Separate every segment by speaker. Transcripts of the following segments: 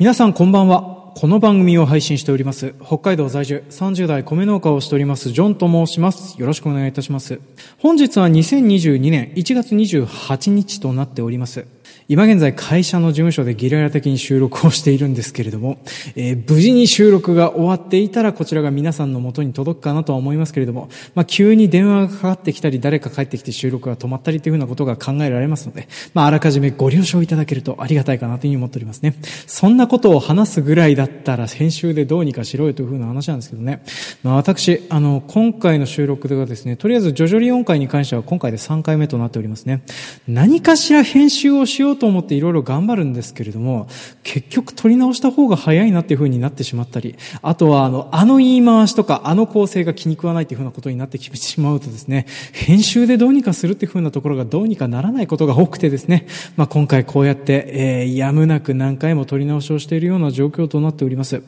Speaker 1: 皆さんこんばんは。この番組を配信しております、北海道在住30代米農家をしております、ジョンと申します。よろしくお願いいたします。本日は2022年1月28日となっております。今現在会社の事務所でゲリラ的に収録をしているんですけれども、えー無事に収録が終わっていたらこちらが皆さんの元に届くかなとは思いますけれども、まあ急に電話がかかってきたり誰か帰ってきて収録が止まったりというふうなことが考えられますので、まああらかじめご了承いただけるとありがたいかなというふうに思っておりますね。そんなことを話すぐらいだったら編集でどうにかしろよというふうな話なんですけどね。まあ私、あの、今回の収録ではですね、とりあえずジョジョリオン会に関しては今回で3回目となっておりますね。何かしら編集をしようと思っていろいろ頑張るんですけれども、結局取り直した方が早いなっていう風になってしまったり、あとはあの、あの言い回しとか、あの構成が気に食わないっていう風なことになってきてしまうとですね、編集でどうにかするっていう風なところがどうにかならないことが多くてですね、まあ今回こうやって、えー、やむなく何回も取り直しをしているような状況となっております。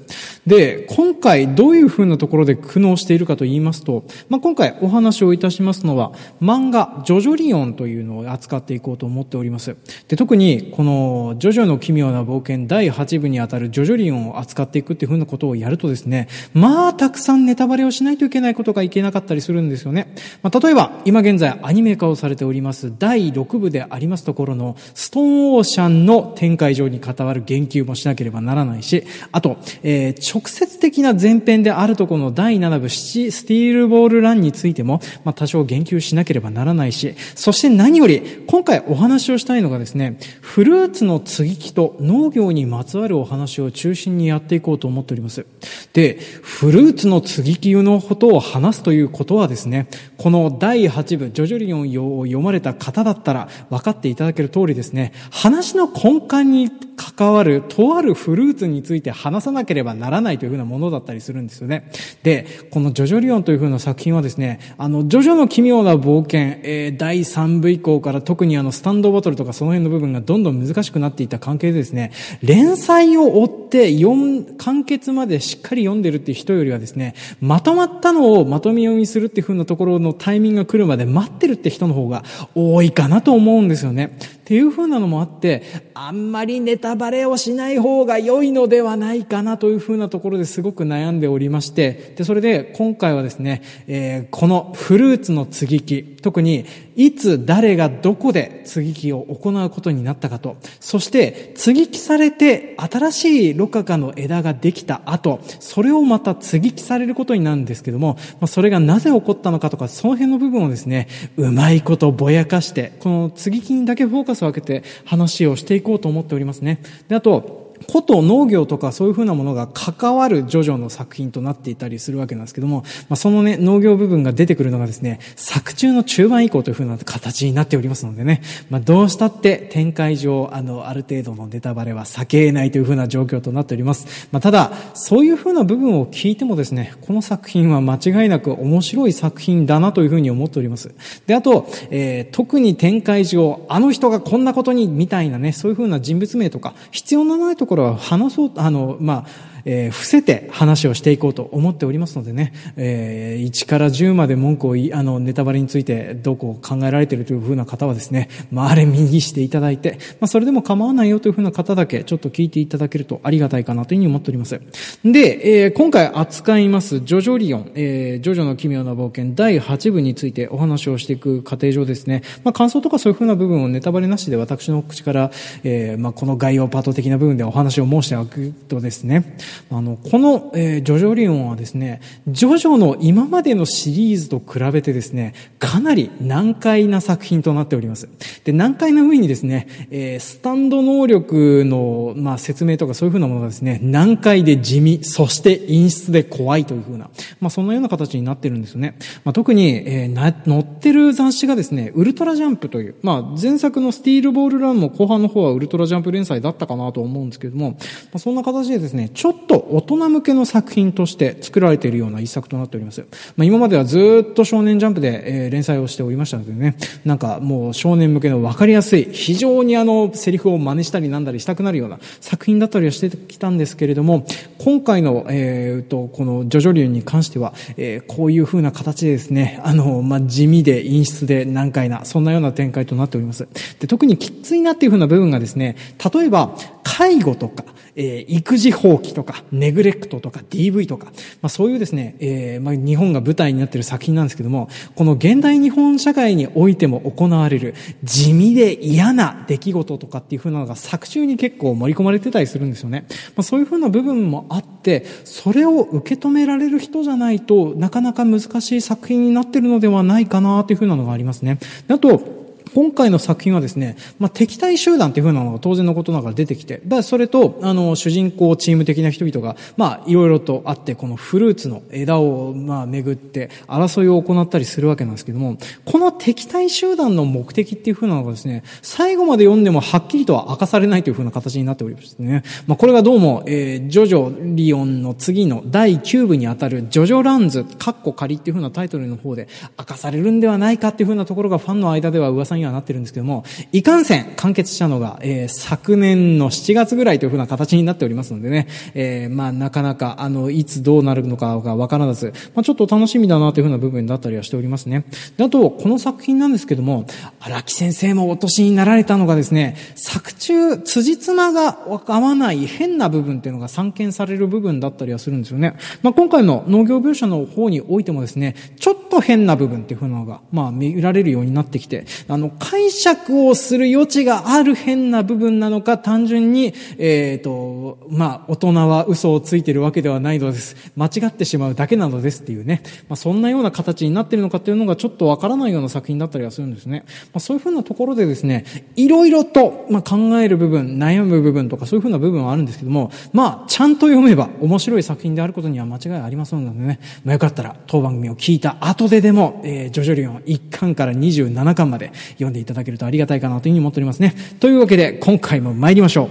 Speaker 1: で、今回どういう風なところで苦悩しているかと言いますと、まあ今回お話をいたしますのは、漫画、ジョジョリオンというのを扱っていこうと思っております。で、特ににこの、ジョジョの奇妙な冒険第8部にあたるジョジョリオンを扱っていくっていう風なことをやるとですね、まあ、たくさんネタバレをしないといけないことがいけなかったりするんですよね。まあ、例えば、今現在アニメ化をされております第6部でありますところのストーンオーシャンの展開上に関わる言及もしなければならないし、あと、えー、直接的な前編であるところの第7部スティールボールランについても、まあ、多少言及しなければならないし、そして何より、今回お話をしたいのがですね、フルーツの接ぎ木と農業にまつわるお話を中心にやっていこうと思っております。で、フルーツの接ぎ木のことを話すということはですね、この第8部、ジョジョリオンを読まれた方だったら分かっていただける通りですね、話の根幹に関わるとあるフルーツについて話さなければならないというふうなものだったりするんですよね。で、このジョジョリオンというふうな作品はですね、あの、ジョジョの奇妙な冒険、えー、第3部以降から特にあの、スタンドバトルとかその辺の部分がどんどん難しくなっていた関係でですね、連載を追って読完結までしっかり読んでるっていう人よりはですね、まとまったのをまとめ読みするっていう風なところのタイミングが来るまで待ってるって人の方が多いかなと思うんですよね。っていう風なのもあって、あんまりネタバレをしない方が良いのではないかなという風なところですごく悩んでおりまして、で、それで今回はですね、えー、このフルーツの接ぎ木、特にいつ誰がどこで接ぎ木を行うことになったかと、そして接ぎ木されて新しいロカカの枝ができた後、それをまた接ぎ木されることになるんですけども、まあ、それがなぜ起こったのかとか、その辺の部分をですね、うまいことぼやかして、この接ぎ木にだけフォーカスを分けて話をしていこうと思っておりますね。で、あと、こと農業とかそういうふうなものが関わるジョジョの作品となっていたりするわけなんですけども、まあ、そのね、農業部分が出てくるのがですね、作中の中盤以降というふうな形になっておりますのでね、まあ、どうしたって展開上、あの、ある程度のネタバレは避けないというふうな状況となっております。まあ、ただ、そういうふうな部分を聞いてもですね、この作品は間違いなく面白い作品だなというふうに思っております。で、あと、えー、特に展開上、あの人がこんなことに、みたいなね、そういうふうな人物名とか、必要のないところころは話そう、あの、まあ、えー、伏せて話をしていこうと思っておりますのでね、えー、1から10まで文句を、あの、ネタバレについてどうこう考えられているというふうな方はですね、まあ、あれ右していただいて、まあ、それでも構わないよというふうな方だけちょっと聞いていただけるとありがたいかなというふうに思っております。で、えー、今回扱いますジョジョリオン、えー、ジョジョの奇妙な冒険第8部についてお話をしていく過程上ですね、まあ、感想とかそういうふうな部分をネタバレなしで私の口から、えー、まあ、この概要パート的な部分でお話を申しておくとですね、あの、この、えー、ジョジョリオンはですね、ジョジョの今までのシリーズと比べてですね、かなり難解な作品となっております。で、難解な上にですね、えー、スタンド能力の、まあ、説明とかそういうふうなものがですね、難解で地味、そして陰湿で怖いというふうな、まあ、そのような形になってるんですよね。まあ、特に、えー、な、載ってる雑誌がですね、ウルトラジャンプという、まあ、前作のスティールボールランも後半の方はウルトラジャンプ連載だったかなと思うんですけれども、まあ、そんな形でですね、ちょっっと大人向けの作品として作られているような一作となっております。まあ、今まではずっと少年ジャンプで、えー、連載をしておりましたのでね、なんかもう少年向けの分かりやすい、非常にあの、セリフを真似したりなんだりしたくなるような作品だったりはしてきたんですけれども、今回の、えー、と、このジョジョリュに関しては、えー、こういう風な形でですね、あの、まあ、地味で陰湿で難解な、そんなような展開となっております。で、特にきついなっていう風な部分がですね、例えば、介護とか、えー、育児放棄とか、ネグレクトとか、DV とか、まあそういうですね、えー、まあ日本が舞台になっている作品なんですけども、この現代日本社会においても行われる地味で嫌な出来事とかっていう風なのが作中に結構盛り込まれてたりするんですよね。まあそういう風な部分もあって、それを受け止められる人じゃないとなかなか難しい作品になってるのではないかなという風なのがありますね。あと、今回の作品はですね、まあ、敵対集団っていう風なのが当然のことながら出てきて、だそれと、あの、主人公チーム的な人々が、まあ、いろいろとあって、このフルーツの枝を、まあ、巡って、争いを行ったりするわけなんですけども、この敵対集団の目的っていう風なのがですね、最後まで読んでもはっきりとは明かされないという風な形になっておりましてね、まあ、これがどうも、えー、ジョジョリオンの次の第9部にあたる、ジョジョランズ、カッコ仮っていう風なタイトルの方で明かされるんではないかっていう風なところがファンの間では噂ににはなってるんですけども、いかんせん完結したのが、えー、昨年の7月ぐらいというふうな形になっておりますのでね、えー、まあなかなか、あの、いつどうなるのかがわからず、まあちょっと楽しみだなというふうな部分だったりはしておりますね。であと、この作品なんですけども、荒木先生もお年になられたのがですね、作中、辻褄が合わない変な部分っていうのが散見される部分だったりはするんですよね。まあ今回の農業描写の方においてもですね、ちょっと変な部分っていうふうなのが、まあ見られるようになってきて、あの、解釈をする余地がある変な部分なのか、単純に、えっ、ー、と、まあ、大人は嘘をついてるわけではないのです。間違ってしまうだけなのですっていうね。まあ、そんなような形になっているのかっていうのがちょっとわからないような作品だったりはするんですね。まあ、そういうふうなところでですね、いろいろと、まあ、考える部分、悩む部分とかそういうふうな部分はあるんですけども、まあ、ちゃんと読めば面白い作品であることには間違いありませんのでね、まあ、よかったら当番組を聞いた後ででも、えー、ジョジョリオン1巻から27巻まで読んでいただけるとありがたいかなというふうに思っておりますね。というわけで、今回も参りましょう。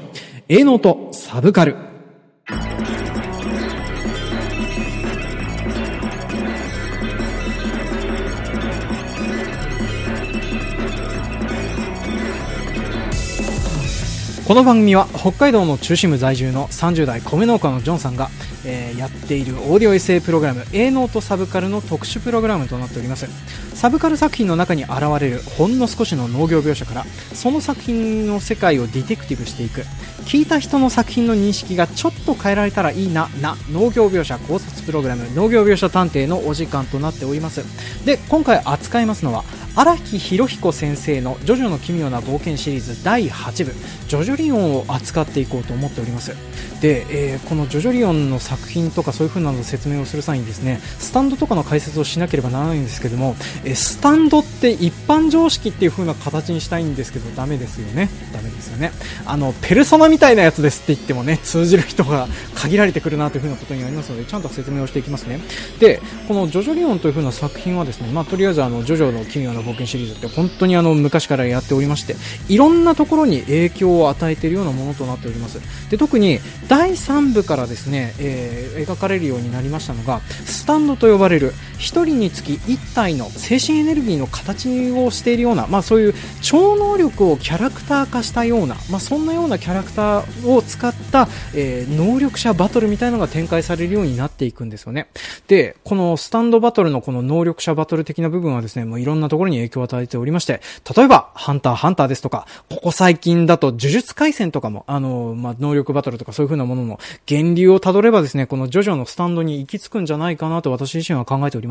Speaker 1: 営農とサブカル。この番組は北海道の中心部在住の30代米農家のジョンさんがえー、やっているオーディオエッセイプログラム A ノートサブカルの特殊プログラムとなっております。サブカル作品の中に現れるほんの少しの農業描写からその作品の世界をディテクティブしていく。聞いた人の作品の認識がちょっと変えられたらいいなな農業描写考察プログラム農業描写探偵のお時間となっております。で今回扱いますのは荒木博彦先生の「ジョジョの奇妙な冒険」シリーズ第8部「ジョジョリオン」を扱っていこうと思っております。で、えー、この「ジョジョリオン」の作品とかそういう風なの説明をする際にですねスタンドとかの解説をしなければならないんですけども、えスタンドって一般常識っていう風な形にしたいんですけどダメですよね。ダメですよね。あのペルソナみたいなやつですって言ってもね通じる人が限られてくるなという風なことになりますのでちゃんと説明をしていきますね。でこの「ジョジョリオン」という風な作品はですねまあとりあえずあのジョジョの奇妙な冒険シリーズって本当にあの昔からやっておりましていろんなところに影響を与えているようなものとなっております。で特に第3部からですね、えー、描かれるようになりましたのがスタンドと呼ばれる1人につき1体の精神エネルギーの形をしているような、まあ、そういう超能力をキャラクター化したような、まあ、そんなようなキャラクターを使った、えー、能力者バトルみたいなのが展開されるようになっていくんですよねでこのスタンドバトルのこの能力者バトル的な部分はですねもういろんなところに影響を与えておりまして、例えば、ハンター、ハンターですとか、ここ最近だと、呪術回戦とかも、あの、まあ、能力バトルとかそういう風なものの、源流をたどればですね、このジョジョのスタンドに行き着くんじゃないかなと私自身は考えております。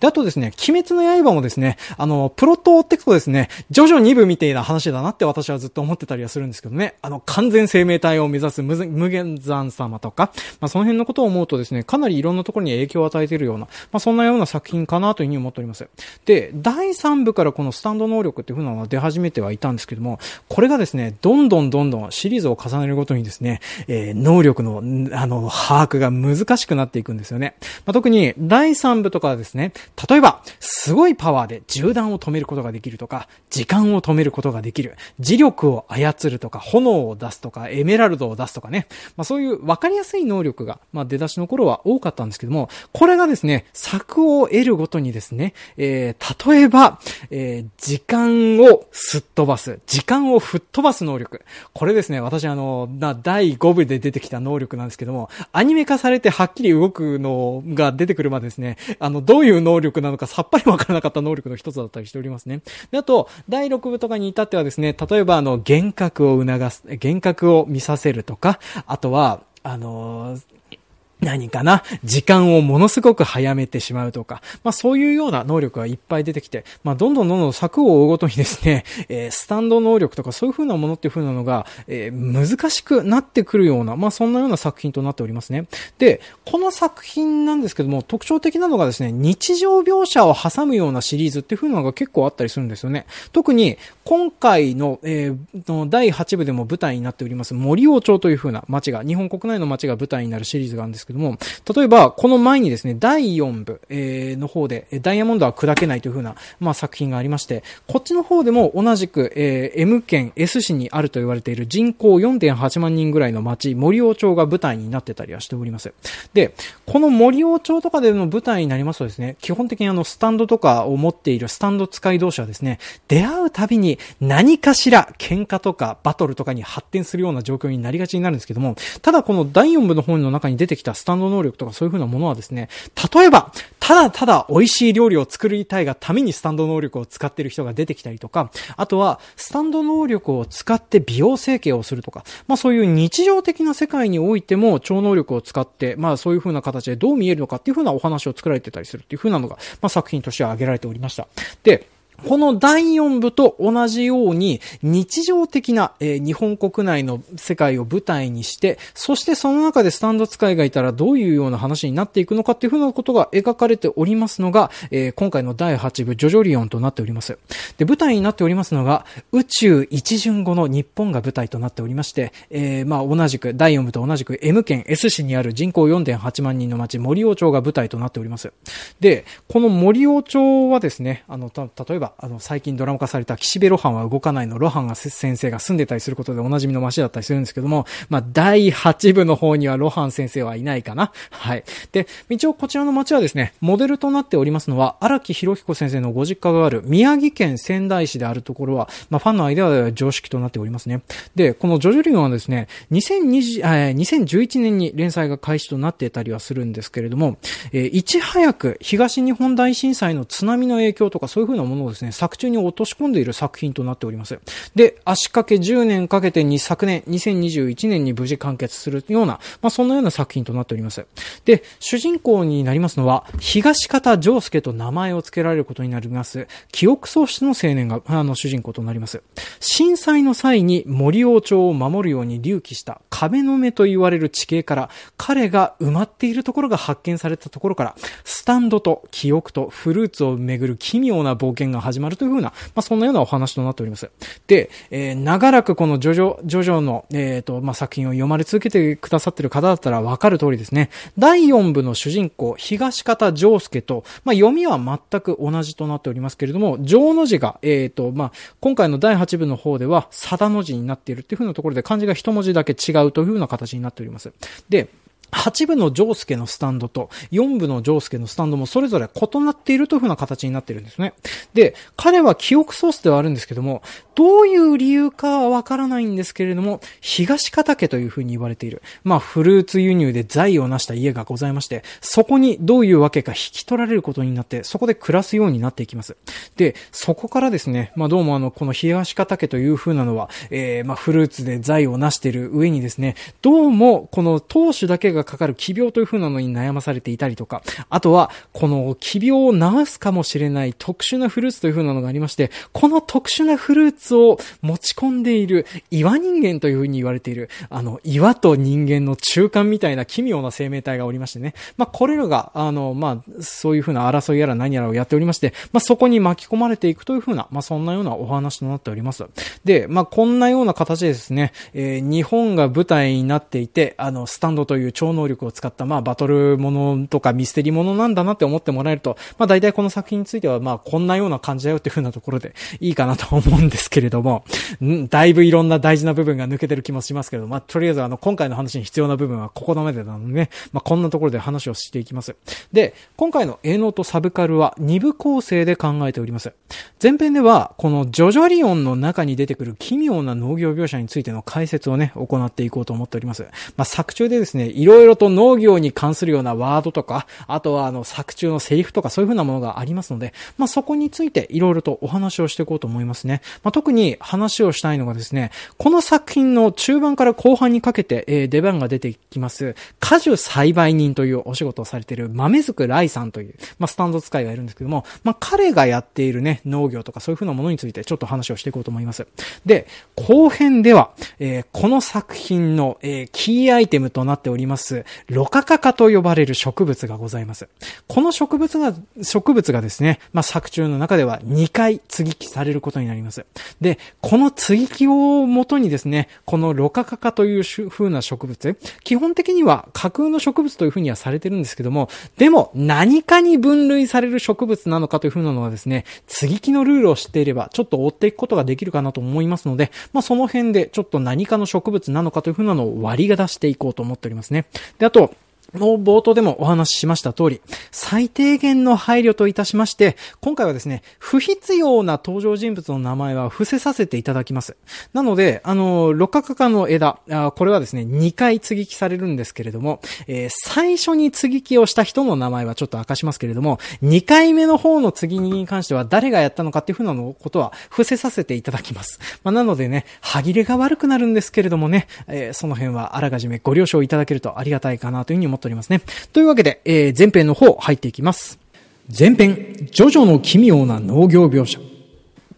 Speaker 1: で、あとですね、鬼滅の刃もですね、あの、プロットを追っていくとですね、ジョジョ2部みたいな話だなって私はずっと思ってたりはするんですけどね、あの、完全生命体を目指す無限山様とか、まあ、その辺のことを思うとですね、かなりいろんなところに影響を与えているような、まあ、そんなような作品かなというふうに思っております。で、第3部からこのスタンド能力っていう風なのが出始めてはいたんですけども、これがですね、どんどんどんどんシリーズを重ねるごとにですね、えー、能力の、あの、把握が難しくなっていくんですよね。まあ、特に第3部とかですね、例えば、すごいパワーで銃弾を止めることができるとか、時間を止めることができる、磁力を操るとか、炎を出すとか、エメラルドを出すとかね、まあ、そういう分かりやすい能力が、まあ、出だしの頃は多かったんですけども、これがですね、策を得るごとにですね、えー、例えば、えー、時間をすっ飛ばす。時間を吹っ飛ばす能力。これですね、私あの、な、第5部で出てきた能力なんですけども、アニメ化されてはっきり動くのが出てくるまでですね、あの、のどういう能力なのかさっぱりわからなかった能力の一つだったりしておりますね。で、あと、第6部とかに至ってはですね、例えばあの、幻覚を促す、幻覚を見させるとか、あとは、あのー何かな？時間をものすごく早めてしまうとか、まあそういうような能力がいっぱい出てきて、まあどんどんどんどん策を追うごとにですね、えー、スタンド能力とかそういう風なものっていう風なのが、えー、難しくなってくるような、まあそんなような作品となっておりますね。で、この作品なんですけども、特徴的なのがですね、日常描写を挟むようなシリーズっていう風なのが結構あったりするんですよね。特に、今回の、えー、の第8部でも舞台になっております森王町という風な街が、日本国内の街が舞台になるシリーズがあるんですけども、例えば、この前にですね、第4部、えー、の方で、ダイヤモンドは砕けないという風な、まあ、作品がありまして、こっちの方でも同じく、えー、M 県 S 市にあると言われている人口4.8万人ぐらいの町、森王町が舞台になってたりはしております。で、この森王町とかでの舞台になりますとですね、基本的にあの、スタンドとかを持っているスタンド使い同士はですね、出会うたびに何かしら喧嘩とかバトルとかに発展するような状況になりがちになるんですけども、ただこの第4部の本の中に出てきたスタンド能力とかそういう風なものはですね、例えば、ただただ美味しい料理を作りたいがためにスタンド能力を使っている人が出てきたりとか、あとは、スタンド能力を使って美容整形をするとか、まあそういう日常的な世界においても超能力を使って、まあそういう風な形でどう見えるのかっていう風なお話を作られてたりするっていう風なのが、まあ作品としては挙げられておりました。で、この第4部と同じように日常的な、えー、日本国内の世界を舞台にして、そしてその中でスタンド使いがいたらどういうような話になっていくのかっていうふうなことが描かれておりますのが、えー、今回の第8部ジョジョリオンとなっております。で、舞台になっておりますのが宇宙一巡後の日本が舞台となっておりまして、えー、まあ同じく第4部と同じく M 県 S 市にある人口4.8万人の町森尾町が舞台となっております。で、この森尾町はですね、あの、た、例えばあの、最近ドラマ化された岸辺露伴は動かないの露伴が先生が住んでたりすることでおなじみの街だったりするんですけども、まあ、第8部の方には露伴先生はいないかな。はい。で、一応こちらの街はですね、モデルとなっておりますのは、荒木博彦先生のご実家がある宮城県仙台市であるところは、まあ、ファンの間では常識となっておりますね。で、このジョジョリオンはですね、2020、えー、2011年に連載が開始となっていたりはするんですけれども、えー、いち早く東日本大震災の津波の影響とかそういう風なものをですね、作中に落とし込んでいる作品となっております。で、足掛け10年かけてに昨年、2021年に無事完結するような、まあ、そんなような作品となっております。で、主人公になりますのは、東方丈介と名前を付けられることになります、記憶喪失の青年が、あの、主人公となります。震災の際に森王朝を守るように隆起した壁の目と言われる地形から、彼が埋まっているところが発見されたところから、スタンドと記憶とフルーツをめぐる奇妙な冒険が始まるというふうな、まあ、そんなようなお話となっております。で、えー、長らくこのジョジョ、ジョジョの、えっ、ー、と、まあ、作品を読まれ続けてくださってる方だったらわかる通りですね。第4部の主人公、東方丈介と、まあ、読みは全く同じとなっておりますけれども、上の字が、えっ、ー、と、まあ、今回の第8部の方では、貞の字になっているっていう風なところで漢字が一文字だけ違うという風な形になっております。で、8部のジョースケのスタンドと4部のジョースケのスタンドもそれぞれ異なっているというふうな形になっているんですね。で、彼は記憶ソースではあるんですけども、どういう理由かはわからないんですけれども、東方家というふうに言われている。まあ、フルーツ輸入で財を成した家がございまして、そこにどういうわけか引き取られることになって、そこで暮らすようになっていきます。で、そこからですね、まあ、どうもあの、この東方家というふうなのは、えー、まあ、フルーツで財を成している上にですね、どうもこの当主だけがかかる奇病という風なのに悩まされていたりとか、あとは、この奇病を治すかもしれない特殊なフルーツという風なのがありまして、この特殊なフルーツを持ち込んでいる岩人間という風に言われている、あの、岩と人間の中間みたいな奇妙な生命体がおりましてね。まあ、これらが、あの、まあ、そういう風な争いやら何やらをやっておりまして、まあ、そこに巻き込まれていくという風な、まあ、そんなようなお話となっております。で、まあ、こんなような形でですね、えー、日本が舞台になっていて、あの、スタンドという超能力を使った、まあ、バトルものとかミステリーものなんだなって思ってもらえると、まあ、大体この作品については、まあ、こんなような感じだよっていう風なところでいいかなと思うんですけけれども、だいぶいろんな大事な部分が抜けてる気もしますけど、まあ、とりあえずあの、今回の話に必要な部分はここの目でなのでね、まあ、こんなところで話をしていきます。で、今回の営農とサブカルは2部構成で考えております。前編では、このジョジョリオンの中に出てくる奇妙な農業描写についての解説をね、行っていこうと思っております。まあ、作中でですね、いろいろと農業に関するようなワードとか、あとはあの、作中のセリフとかそういう風なものがありますので、まあ、そこについていろいろとお話をしていこうと思いますね。まあ、特特に話をしたいのがですね、この作品の中盤から後半にかけて、えー、出番が出てきます、果樹栽培人というお仕事をされている豆づくライさんという、まあ、スタンド使いがいるんですけども、まあ、彼がやっているね、農業とかそういう風なものについてちょっと話をしていこうと思います。で、後編では、えー、この作品の、えー、キーアイテムとなっております、ロカカカと呼ばれる植物がございます。この植物が、植物がですね、まあ、作中の中では2回接ぎ木されることになります。で、この接ぎ木をもとにですね、このロカカカという風な植物、基本的には架空の植物という風にはされてるんですけども、でも何かに分類される植物なのかという風なのはですね、接ぎ木のルールを知っていれば、ちょっと追っていくことができるかなと思いますので、まあ、その辺でちょっと何かの植物なのかという風なのを割りが出していこうと思っておりますね。で、あと、の冒頭でもお話ししました通り、最低限の配慮といたしまして、今回はですね、不必要な登場人物の名前は伏せさせていただきます。なので、あの、六角化の枝あ、これはですね、2回継ぎ木されるんですけれども、えー、最初に継ぎ木をした人の名前はちょっと明かしますけれども、2回目の方の継ぎ木に関しては誰がやったのかっていうふうなのことは伏せさせていただきます。まあ、なのでね、歯切れが悪くなるんですけれどもね、えー、その辺はあらかじめご了承いただけるとありがたいかなというふうに思っておりますね。というわけで、えー、前編の方入っていきます。前編、ジョジョの奇妙な農業描写。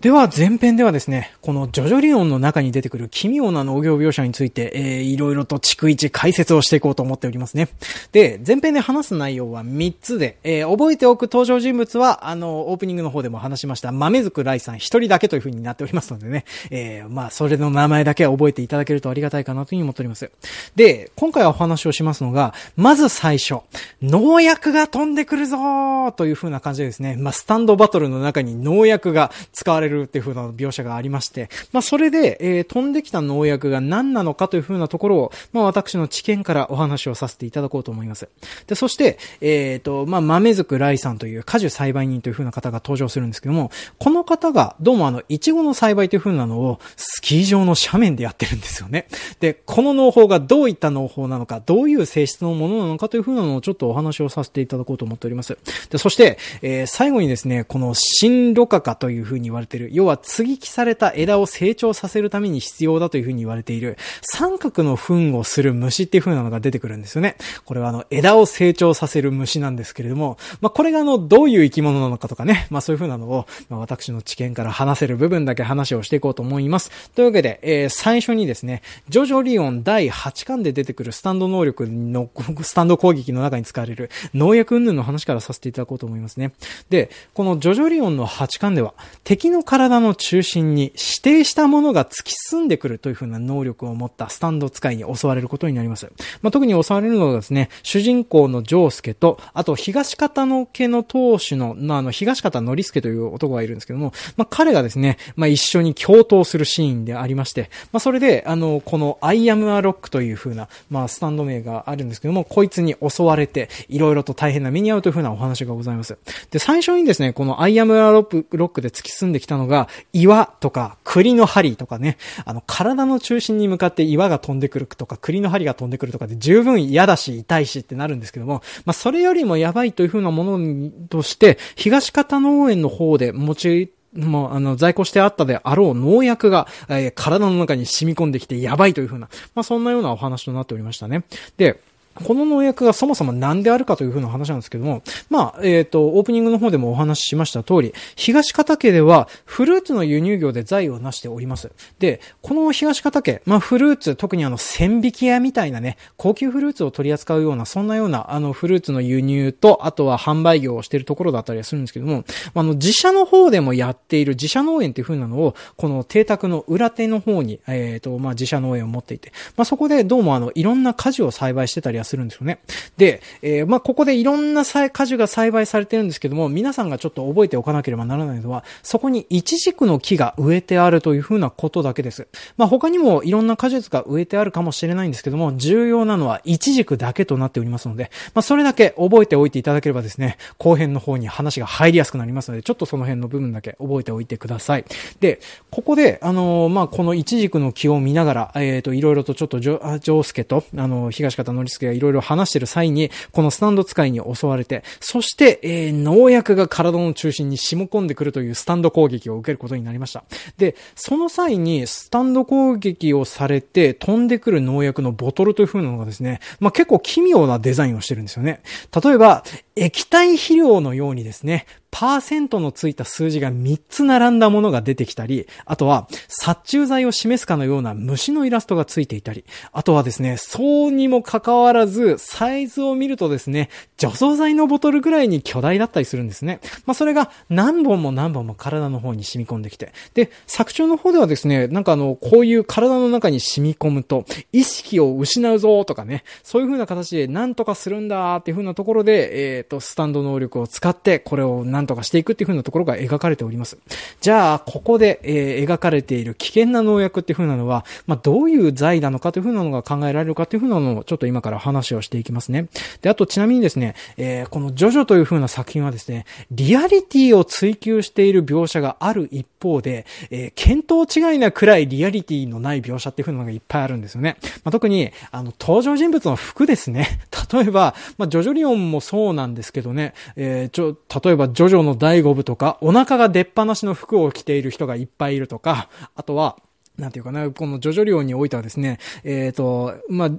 Speaker 1: では前編ではですね、このジョジョリオンの中に出てくる奇妙な農業描写について、えー、いろいろと逐一解説をしていこうと思っておりますね。で、前編で話す内容は3つで、えー、覚えておく登場人物は、あの、オープニングの方でも話しました、豆づくライさん一人だけという風になっておりますのでね、えー、まあ、それの名前だけは覚えていただけるとありがたいかなというふうに思っております。で、今回はお話をしますのが、まず最初、農薬が飛んでくるぞーという風な感じでですね、まあ、スタンドバトルの中に農薬が使われるるっていう風な描写がありまして、まあ、それで、えー、飛んできた農薬が何なのかというふうなところを、まあ、私の知見からお話をさせていただこうと思います。で、そして、えっ、ー、と、まあ、豆づくライさんという果樹栽培人というふうな方が登場するんですけども、この方が、どうもあの、イチゴの栽培というふうなのを、スキー場の斜面でやってるんですよね。で、この農法がどういった農法なのか、どういう性質のものなのかというふうなのをちょっとお話をさせていただこうと思っております。で、そして、えー、最後にですね、この新ロカカというふうに言われている、要は接ぎ木された枝を成長させるために必要だというふうに言われている、三角の糞をする虫っていう風なのが出てくるんですよね。これはあの、枝を成長させる虫なんですけれども、まあ、これがあの、どういう生き物なのかとかね、まあ、そういう風なのを、まあ、私の知見から話せる部分だけ話をしていこうと思います。というわけで、えー、最初にですね、ジョジョリオン第8巻で出てくるスタンド能力の、スタンド攻撃の中に使われる農薬云々の話からさせていただこうと思いますね。で、このジョジョリオンの8巻では、敵の体の中心に指定したものが突き進んでくるという風な能力を持ったスタンド使いに襲われることになります。まあ、特に襲われるのがですね、主人公のジョースケと、あと東方の家の当主の、まあ、あの、東方のりすけという男がいるんですけども、まあ、彼がですね、まあ、一緒に共闘するシーンでありまして、まあ、それで、あの、この I am a rock という風な、まあ、スタンド名があるんですけども、こいつに襲われて、いろいろと大変な目に遭うという風なお話がございます。で、最初にですね、この I am a rock で突き進んできたのが、岩とか栗の針とかね、あの、体の中心に向かって岩が飛んでくるとか、栗の針が飛んでくるとかで十分嫌だし、痛いしってなるんですけども、まあ、それよりもやばいという風なものとして、東方農園の方で持ちもう、あの、在庫してあったであろう農薬が、えー、体の中に染み込んできてやばいという風な、まあ、そんなようなお話となっておりましたね。で、この農薬がそもそも何であるかというふうな話なんですけども、まあ、えっ、ー、と、オープニングの方でもお話ししました通り、東方家ではフルーツの輸入業で財を成しております。で、この東方家、まあ、フルーツ、特にあの、千匹屋みたいなね、高級フルーツを取り扱うような、そんなような、あの、フルーツの輸入と、あとは販売業をしているところだったりはするんですけども、あの、自社の方でもやっている自社農園っていう風なのを、この邸宅の裏手の方に、えっ、ー、と、まあ、自社農園を持っていて、まあ、そこでどうもあの、いろんな果樹を栽培してたりはするんですよね。で、えー、まあ、ここでいろんな果樹が栽培されてるんですけども、皆さんがちょっと覚えておかなければならないのは、そこにイチジクの木が植えてあるというふうなことだけです。まあ、他にもいろんな果実が植えてあるかもしれないんですけども、重要なのはイチジクだけとなっておりますので、まあ、それだけ覚えておいていただければですね、後編の方に話が入りやすくなりますので、ちょっとその辺の部分だけ覚えておいてください。で、ここで、あのー、まあ、このイチジクの木を見ながら、えっ、ー、と、いろいろとちょっとジョ、ジョースケと、あの、東方のりすけがいろいろ話してる際に、このスタンド使いに襲われて、そして、えー、農薬が体の中心に染み込んでくるというスタンド攻撃を受けることになりました。で、その際に、スタンド攻撃をされて、飛んでくる農薬のボトルという風なのがですね、まあ、結構奇妙なデザインをしてるんですよね。例えば、液体肥料のようにですね、パーセントのついた数字が3つ並んだものが出てきたり、あとは殺虫剤を示すかのような虫のイラストがついていたり、あとはですね、そうにもかかわらず、サイズを見るとですね、除草剤のボトルぐらいに巨大だったりするんですね。まあそれが何本も何本も体の方に染み込んできて。で、作中の方ではですね、なんかあの、こういう体の中に染み込むと、意識を失うぞとかね、そういう風な形で何とかするんだっていう風なところで、えっ、ー、と、スタンド能力を使って、これを何とかしていくっていう風なところが描かれております。じゃあ、ここで、えー、描かれている危険な農薬っていう風なのは、まあ、どういう剤なのかという風なのが考えられるかという風なのをちょっと今から話をしていきますね。で、あとちなみにですね、えー、このジョジョという風な作品はですね、リアリティを追求している描写がある一方で、えー、見当違いなくらいリアリティのない描写っていう風なのがいっぱいあるんですよね。まあ、特に、あの、登場人物の服ですね。例えば、まあ、ジョジョリオンもそうなんですけどね、えー、ちょ、例えばジョジョの第5部とか、お腹が出っ放しの服を着ている人がいっぱいいるとか、あとは、なんていうかな、このジョジョ寮においてはですね、えっ、ー、と、まあ、こ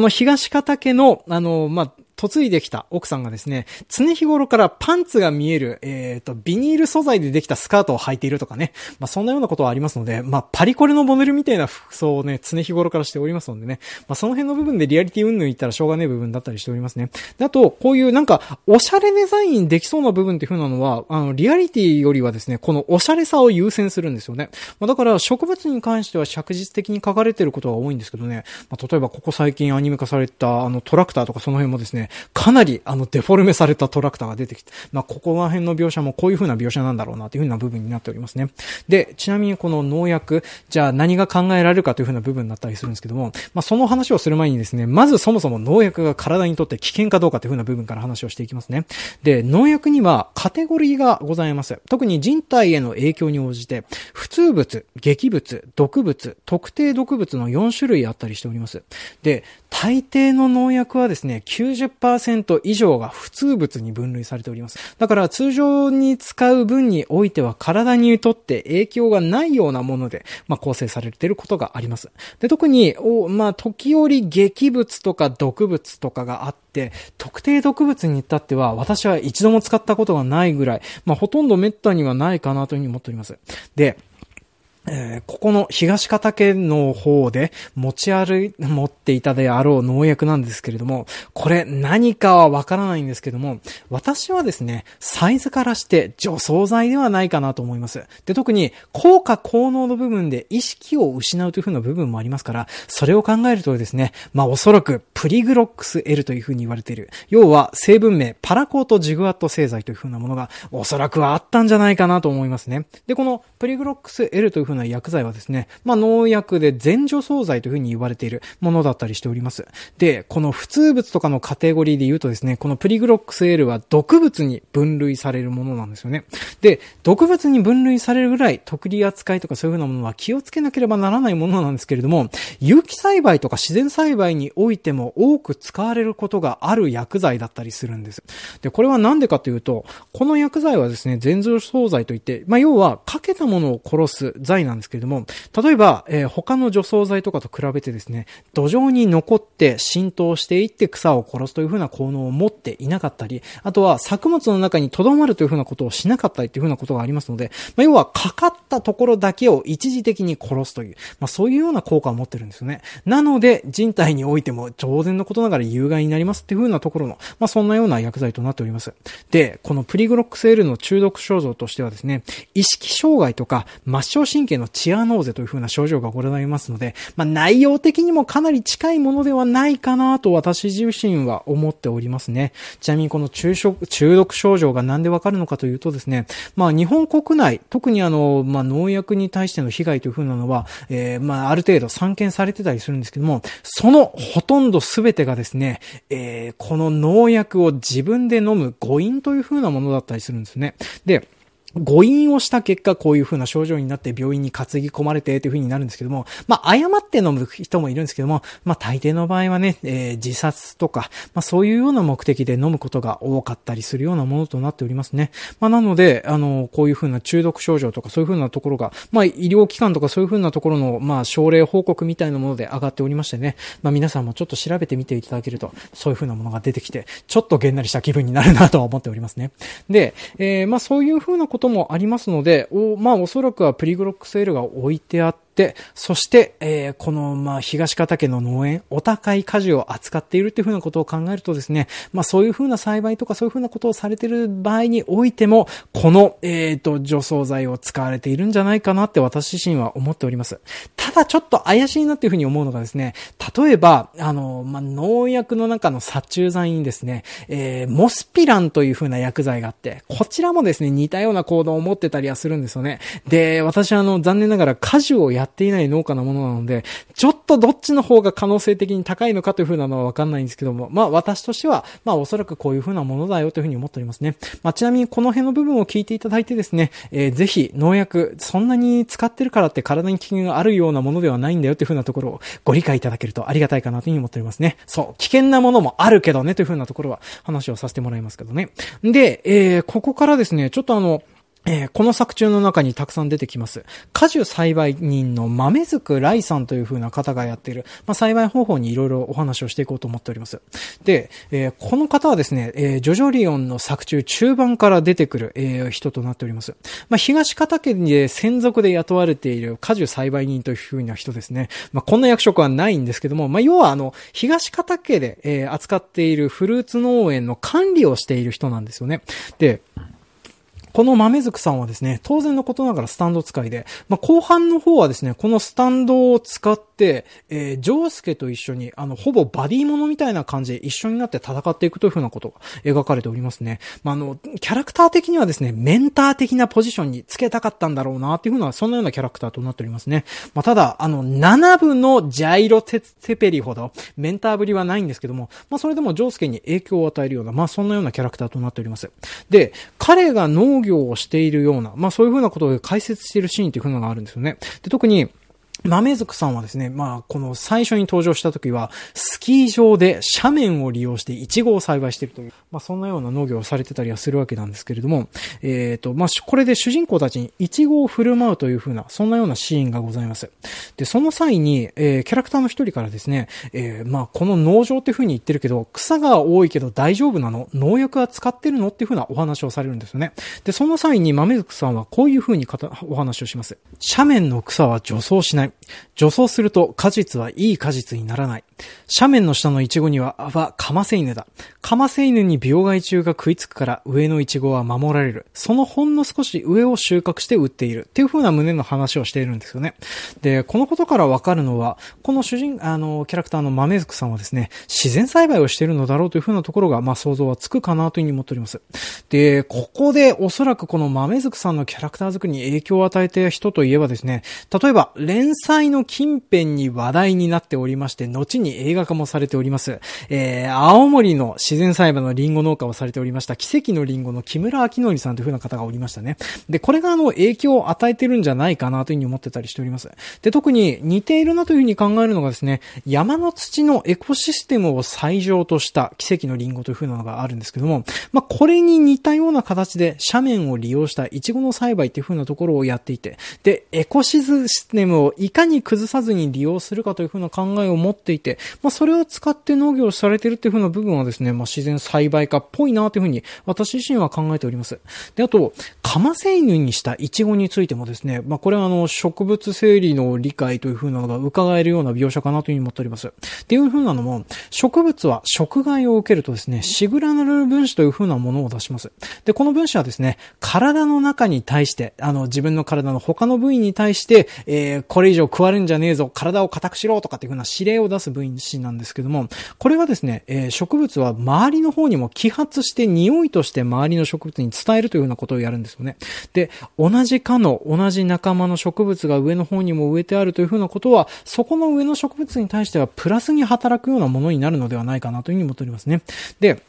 Speaker 1: の東方家の、あの、まあ、嫁いできた奥さんがですね、常日頃からパンツが見える、えっ、ー、と、ビニール素材でできたスカートを履いているとかね。まあ、そんなようなことはありますので、まあ、パリコレのモデルみたいな服装をね、常日頃からしておりますのでね。まあ、その辺の部分でリアリティ云々言ったらしょうがねえ部分だったりしておりますね。であと、こういうなんか、おしゃれデザインできそうな部分っていう風なのは、あの、リアリティよりはですね、このおしゃれさを優先するんですよね。まあ、だから、植物に関しては着実的に書かれてることが多いんですけどね。まあ、例えば、ここ最近アニメ化された、あの、トラクターとかその辺もですね、かなり、あの、デフォルメされたトラクターが出てきて、まあ、ここら辺の描写もこういう風な描写なんだろうなという風な部分になっておりますね。で、ちなみにこの農薬、じゃあ何が考えられるかという風な部分になったりするんですけども、まあ、その話をする前にですね、まずそもそも農薬が体にとって危険かどうかという風な部分から話をしていきますね。で、農薬にはカテゴリーがございます。特に人体への影響に応じて、普通物、劇物、毒物、特定毒物の4種類あったりしております。で、大抵の農薬はですね、90%以上が普通物に分類されております。だから通常に使う分においては体にとって影響がないようなもので、まあ、構成されていることがあります。で、特に、おまあ、時折劇物とか毒物とかがあって、特定毒物に至っては私は一度も使ったことがないぐらい、まあ、ほとんど滅多にはないかなというふうに思っております。で、えー、ここの東方家の方で持ち歩い、持っていたであろう農薬なんですけれども、これ何かはわからないんですけども、私はですね、サイズからして除草剤ではないかなと思います。で、特に効果効能の部分で意識を失うという風な部分もありますから、それを考えるとですね、まあおそらくプリグロックス L という風に言われている、要は成分名パラコートジグアット製剤という風なものがおそらくはあったんじゃないかなと思いますね。で、このプリグロックス L という風な薬剤はですね、まあ、農薬で全除草剤という風に言われているものだったりしております。で、この普通物とかのカテゴリーで言うとですね、このプリグロックス L は毒物に分類されるものなんですよね。で、毒物に分類されるぐらい特利扱いとかそういう風なものは気をつけなければならないものなんですけれども、有機栽培とか自然栽培においても多く使われることがある薬剤だったりするんです。で、これはなんでかというと、この薬剤はですね、全除草剤といって、まあ、要はかけたものを殺す剤なんですけれども、例えば、えー、他の除草剤とかと比べてですね、土壌に残って浸透していって草を殺すというふうな効能を持っていなかったり、あとは作物の中に留まるというふうなことをしなかったりというふうなことがありますので、まあ、要はかかったところだけを一時的に殺すという、まあ、そういうような効果を持ってるんですよね。なので、人体においても当然のことながら有害になりますっていうふうなところの、まあ、そんなような薬剤となっております。で、このプリグロックス L の中毒症状としてはですね、意識障害とか末梢神経経のチアノーゼという風な症状がございますので、まあ、内容的にもかなり近いものではないかなと私自身は思っておりますね。ちなみにこの中食、中毒症状がなんでわかるのかというとですね、まあ、日本国内、特にあの、まあ、農薬に対しての被害という風なのは、えー、まあ、ある程度散見されてたりするんですけども、そのほとんど全てがですね、えー、この農薬を自分で飲む誤飲という風なものだったりするんですね。で、誤飲をした結果、こういう風な症状になって病院に担ぎ込まれてという風になるんですけども、まあ、誤って飲む人もいるんですけども、まあ、大抵の場合はね、えー、自殺とか、まあ、そういうような目的で飲むことが多かったりするようなものとなっておりますね。まあ、なので、あの、こういう風な中毒症状とかそういう風なところが、まあ、医療機関とかそういう風なところの、まあ、症例報告みたいなもので上がっておりましてね、まあ、皆さんもちょっと調べてみていただけると、そういう風なものが出てきて、ちょっとげんなりした気分になるなとは思っておりますね。で、えー、まあ、そういう風なことともありますので、おまあおそらくはプリグロックセールが置いてあって、、そして、えー、この、まあ、東方家の農園、お高い果樹を扱っているっていうふうなことを考えるとですね、まあ、そういうふうな栽培とかそういうふうなことをされている場合においても、この、えっ、ー、と、除草剤を使われているんじゃないかなって私自身は思っております。ただちょっと怪しいなっていうふうに思うのがですね、例えば、あの、まあ、農薬の中の殺虫剤にですね、えー、モスピランというふうな薬剤があって、こちらもですね、似たような行動を持ってたりはするんですよね。で、私はあの、残念ながら果樹をややっていない農家なものなので、ちょっとどっちの方が可能性的に高いのかというふうなのはわかんないんですけども、まあ私としては、まあおそらくこういうふうなものだよというふうに思っておりますね。まあちなみにこの辺の部分を聞いていただいてですね、えー、ぜひ農薬、そんなに使ってるからって体に危険があるようなものではないんだよというふうなところをご理解いただけるとありがたいかなというふうに思っておりますね。そう、危険なものもあるけどねというふうなところは話をさせてもらいますけどね。で、えー、ここからですね、ちょっとあの、えー、この作中の中にたくさん出てきます。果樹栽培人の豆づくライさんという風な方がやっている、まあ、栽培方法にいろいろお話をしていこうと思っております。で、えー、この方はですね、えー、ジョジョリオンの作中中盤から出てくる、え、人となっております。まあ、東方家で専属で雇われている果樹栽培人という風な人ですね。まあ、こんな役職はないんですけども、まあ、要はあの、東方家で、え、扱っているフルーツ農園の管理をしている人なんですよね。で、この豆づくさんはですね、当然のことながらスタンド使いで、まあ、後半の方はですね、このスタンドを使って、えー、ジョースケと一緒に、あの、ほぼバディモノみたいな感じで一緒になって戦っていくというふうなことが描かれておりますね。まあ、あの、キャラクター的にはですね、メンター的なポジションにつけたかったんだろうなっていうふうな、そんなようなキャラクターとなっておりますね。まあ、ただ、あの、7部のジャイロテセペリほど、メンターぶりはないんですけども、まあ、それでもジョースケに影響を与えるような、まあ、そんなようなキャラクターとなっております。で、彼が農業をしているような、まあそういうふうなことを解説しているシーンっていうふうなのがあるんですよね。で、特に、豆族さんはですね、まあ、この最初に登場した時は、スキー場で斜面を利用してイチゴを栽培しているという、まあ、そんなような農業をされてたりはするわけなんですけれども、えっ、ー、と、まあ、これで主人公たちにイチゴを振る舞うというふうな、そんなようなシーンがございます。で、その際に、えー、キャラクターの一人からですね、えー、まあ、この農場っていうふうに言ってるけど、草が多いけど大丈夫なの？農薬は使ってるの？っていうふうなお話をされるんですよね。で、その際に豆族さんはこういうふうにお話をします。斜面の草は除草しない。除草すると果実はいい果実にならない。斜面の下のイチゴには、は、カマセイヌだ。カマセイヌに病害虫が食いつくから上のイチゴは守られる。そのほんの少し上を収穫して売っている。っていう風な胸の話をしているんですよね。で、このことからわかるのは、この主人、あの、キャラクターの豆ズクさんはですね、自然栽培をしているのだろうという風なところが、まあ想像はつくかなというふうに思っております。で、ここでおそらくこの豆ズクさんのキャラクター作りに影響を与えた人といえばですね、例えば連載の近辺に話題になっておりまして、後にに映画化もされております。えー、青森の自然栽培のリンゴ農家をされておりました、奇跡のリンゴの木村明則さんという風な方がおりましたね。で、これがあの、影響を与えてるんじゃないかなという風に思ってたりしております。で、特に似ているなという風に考えるのがですね、山の土のエコシステムを最上とした奇跡のリンゴという風なのがあるんですけども、まあ、これに似たような形で斜面を利用したイチゴの栽培っていう風なところをやっていて、で、エコシステムをいかに崩さずに利用するかという風な考えを持っていて、て、まあ、それを使って農業をされてるっていう風な部分はですね、まあ、自然栽培化っぽいなという風に私自身は考えております。で、あと、カマセイヌにしたイチゴについてもですね、まあ、これはあの、植物整理の理解という風なのが伺えるような描写かなという風に思っております。っていう風なのも、植物は食害を受けるとですね、シグラナル分子という風なものを出します。で、この分子はですね、体の中に対して、あの、自分の体の他の部位に対して、えー、これ以上食われるんじゃねえぞ、体を硬くしろとかっていう風な指令を出す分子なんですけども、これはですね、えー、植物は周りの方にも揮発して匂いとして周りの植物に伝えるというようなことをやるんですよね。で、同じ科の、同じ仲間の植物が上の方にも植えてあるという風なことは、そこの上の植物に対してはプラスに働くようなものになるのではないかなというふうに思っておりますね。で、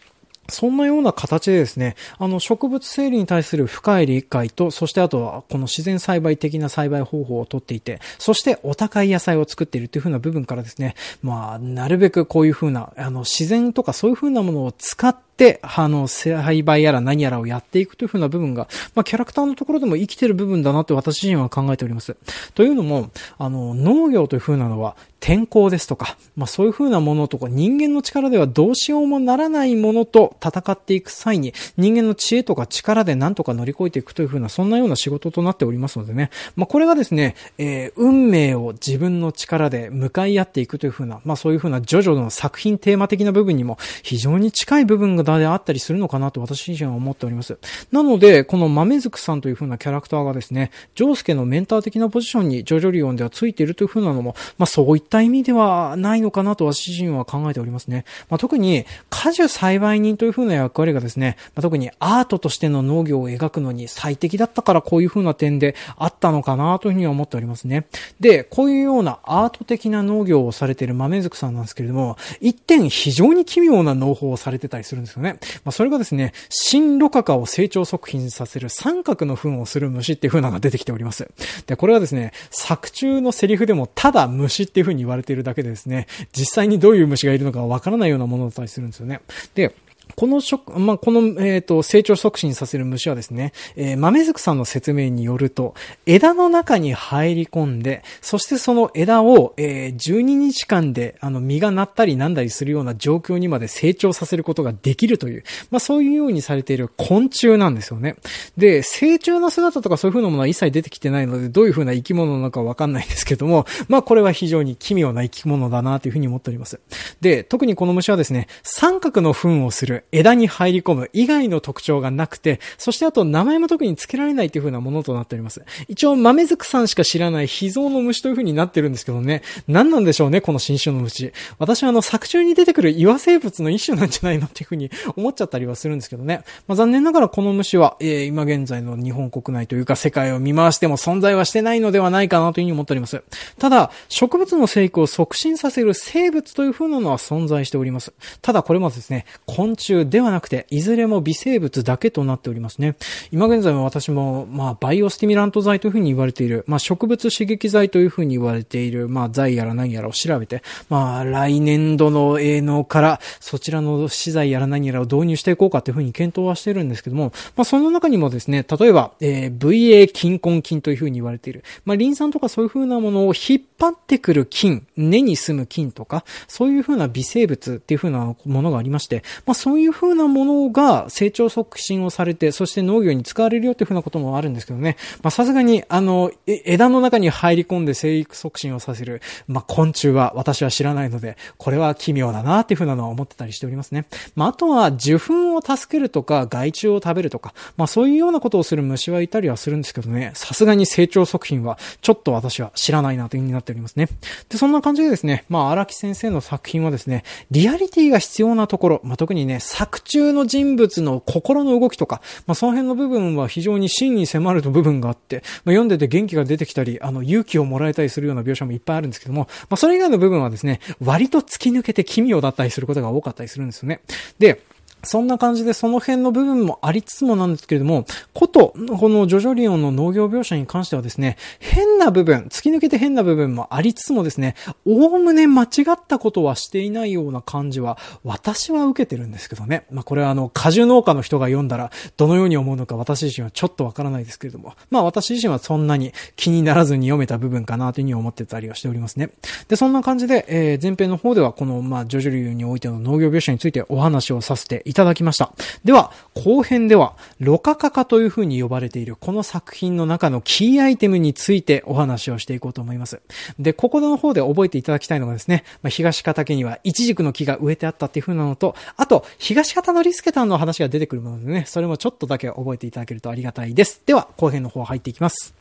Speaker 1: そんなような形でですね、あの植物整理に対する深い理解と、そしてあとはこの自然栽培的な栽培方法をとっていて、そしてお高い野菜を作っているというふうな部分からですね、まあ、なるべくこういうふうな、あの自然とかそういうふうなものを使って、あの、栽培やら何やらをやっていくというふうな部分が、まあ、キャラクターのところでも生きてる部分だなって私自身は考えております。というのも、あの、農業というふうなのは、天候ですとか、まあそういう風なものとか人間の力ではどうしようもならないものと戦っていく際に人間の知恵とか力で何とか乗り越えていくという風なそんなような仕事となっておりますのでね。まあこれがですね、えー、運命を自分の力で向かい合っていくという風な、まあそういう風なジョジョの作品テーマ的な部分にも非常に近い部分がであったりするのかなと私自身は思っております。なので、この豆づくさんという風なキャラクターがですね、ジョースケのメンター的なポジションにジョジョリオンではついているという風なのも、まあそういった意味ではないのかなと私自身は考えておりますね。まあ、特に果樹栽培人という風な役割がですね、まあ、特にアートとしての農業を描くのに最適だったからこういう風な点であったのかなというふうに思っておりますね。で、こういうようなアート的な農業をされている豆づさんなんですけれども、一点非常に奇妙な農法をされてたりするんですよね。まあ、それがですね、新ロカカを成長促進させる三角の糞をする虫っていう風なのが出てきております。で、これはですね、作中のセリフでもただ虫っていう風に言われているだけでですね、実際にどういう虫がいるのかわからないようなものだったりするんですよね。で、この食、まあ、この、えっ、ー、と、成長促進させる虫はですね、えー、豆づくさんの説明によると、枝の中に入り込んで、そしてその枝を、えー、12日間で、あの、実がなったりなんだりするような状況にまで成長させることができるという、まあ、そういうようにされている昆虫なんですよね。で、成虫の姿とかそういう風なものは一切出てきてないので、どういう風な生き物なのかわかんないんですけども、まあ、これは非常に奇妙な生き物だなという風に思っております。で、特にこの虫はですね、三角の糞をする枝に入り込む以外の特徴がなくて、そしてあと名前も特に付けられないという風なものとなっております。一応豆づくさんしか知らない秘蔵の虫という風になってるんですけどね、何なんでしょうね、この新種の虫。私はあの作中に出てくる岩生物の一種なんじゃないのっていう風に思っちゃったりはするんですけどね。まあ、残念ながらこの虫は、えー、今現在の日本国内というか世界を見回しても存在はしてないのではないかなという風に思っております。ただ、植物の生育を促進させる生物という風なのは存在しております。ただこれもですね、昆虫ではなくて、いずれも微生物だけとなっておりますね。今現在は私も、まあ、バイオスティミラント剤というふうに言われている、まあ、植物刺激剤というふうに言われている、まあ、剤やら何やらを調べて、まあ、来年度の営農から、そちらの資材やら何やらを導入していこうかというふうに検討はしてるんですけども、まあ、その中にもですね、例えば、えー、VA 菌根菌というふうに言われている、まあ、リン酸とかそういうふうなものを引っ張ってくる菌、根に住む菌とか、そういうふうな微生物っていうふうなものがありまして、まあ、そういうふうなものが成長促進をされて、そして農業に使われるよっていうふうなこともあるんですけどね。まあ、さすがに、あの、枝の中に入り込んで生育促進をさせる、まあ、昆虫は私は知らないので、これは奇妙だなっていうふうなのは思ってたりしておりますね。まあ、あとは、受粉を助けるとか、害虫を食べるとか、まあ、そういうようなことをする虫はいたりはするんですけどね、さすがに成長促進は、ちょっと私は知らないなというふうになっておりますね。で、そんな感じでですね、まあ、荒木先生の作品はですね、リアリティが必要なところ、まあ、特にね、作中の人物の心の動きとか、まあ、その辺の部分は非常に真に迫る部分があって、まあ、読んでて元気が出てきたり、あの、勇気をもらえたりするような描写もいっぱいあるんですけども、まあ、それ以外の部分はですね、割と突き抜けて奇妙だったりすることが多かったりするんですよね。で、そんな感じでその辺の部分もありつつもなんですけれども、こと、このジョジョリオンの農業描写に関してはですね、変な部分、突き抜けて変な部分もありつつもですね、おおむね間違ったことはしていないような感じは、私は受けてるんですけどね。まあこれはあの、果樹農家の人が読んだら、どのように思うのか私自身はちょっとわからないですけれども、まあ私自身はそんなに気にならずに読めた部分かなというふうに思ってたりはしておりますね。で、そんな感じで、えー、前編の方ではこの、まあ、ジョジョリオンにおいての農業描写についてお話をさせていただきました。では、後編では、ロカカカという風に呼ばれているこの作品の中のキーアイテムについてお話をしていこうと思います。で、ここの方で覚えていただきたいのがですね、まあ、東方家にはイチジクの木が植えてあったっていう風なのと、あと、東方のリスケタンの話が出てくるものでね、それもちょっとだけ覚えていただけるとありがたいです。では、後編の方入っていきます。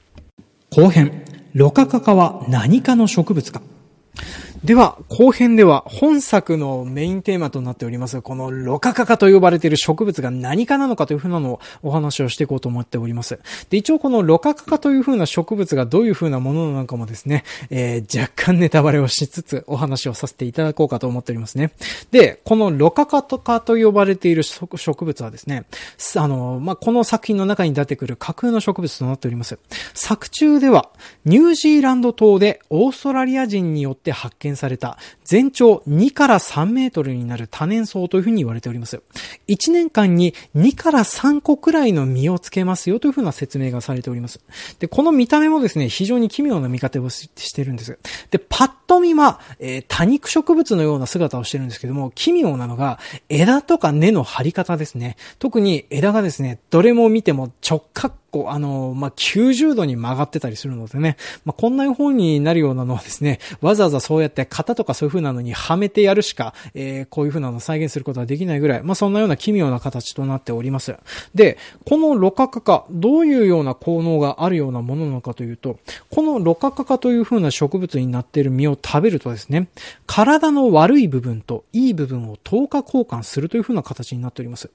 Speaker 1: 後編、ロカカカは何かの植物かでは、後編では本作のメインテーマとなっております、このロカカカと呼ばれている植物が何かなのかというふうなのをお話をしていこうと思っております。で、一応このロカカカというふうな植物がどういうふうなものなのかもですね、えー、若干ネタバレをしつつお話をさせていただこうかと思っておりますね。で、このロカカカと呼ばれている植物はですね、あの、まあ、この作品の中に出てくる架空の植物となっております。作中では、ニュージーランド島でオーストラリア人によって発見された全長2から3メートルになる多年草というふうに言われております。1年間に2から3個くらいの実をつけますよというふうな説明がされております。で、この見た目もですね、非常に奇妙な見方をしてるんです。で、パッと見は、えー、多肉植物のような姿をしてるんですけども、奇妙なのが枝とか根の張り方ですね。特に枝がですね、どれも見ても直角構、あの、まあ、90度に曲がってたりするのでね、まあ、こんな風になるようなのはですね、わざわざそうやって型とかそういう風なのにはめてやるしか、えー、こういう風なのを再現することはできないぐらい、まあ、そんなような奇妙な形となっております。で、このロカカカ、どういうような効能があるようなものなのかというと、このロカカカという風な植物になっている実を食べるとですね、体の悪い部分といい部分を等価交換するという風な形になっております。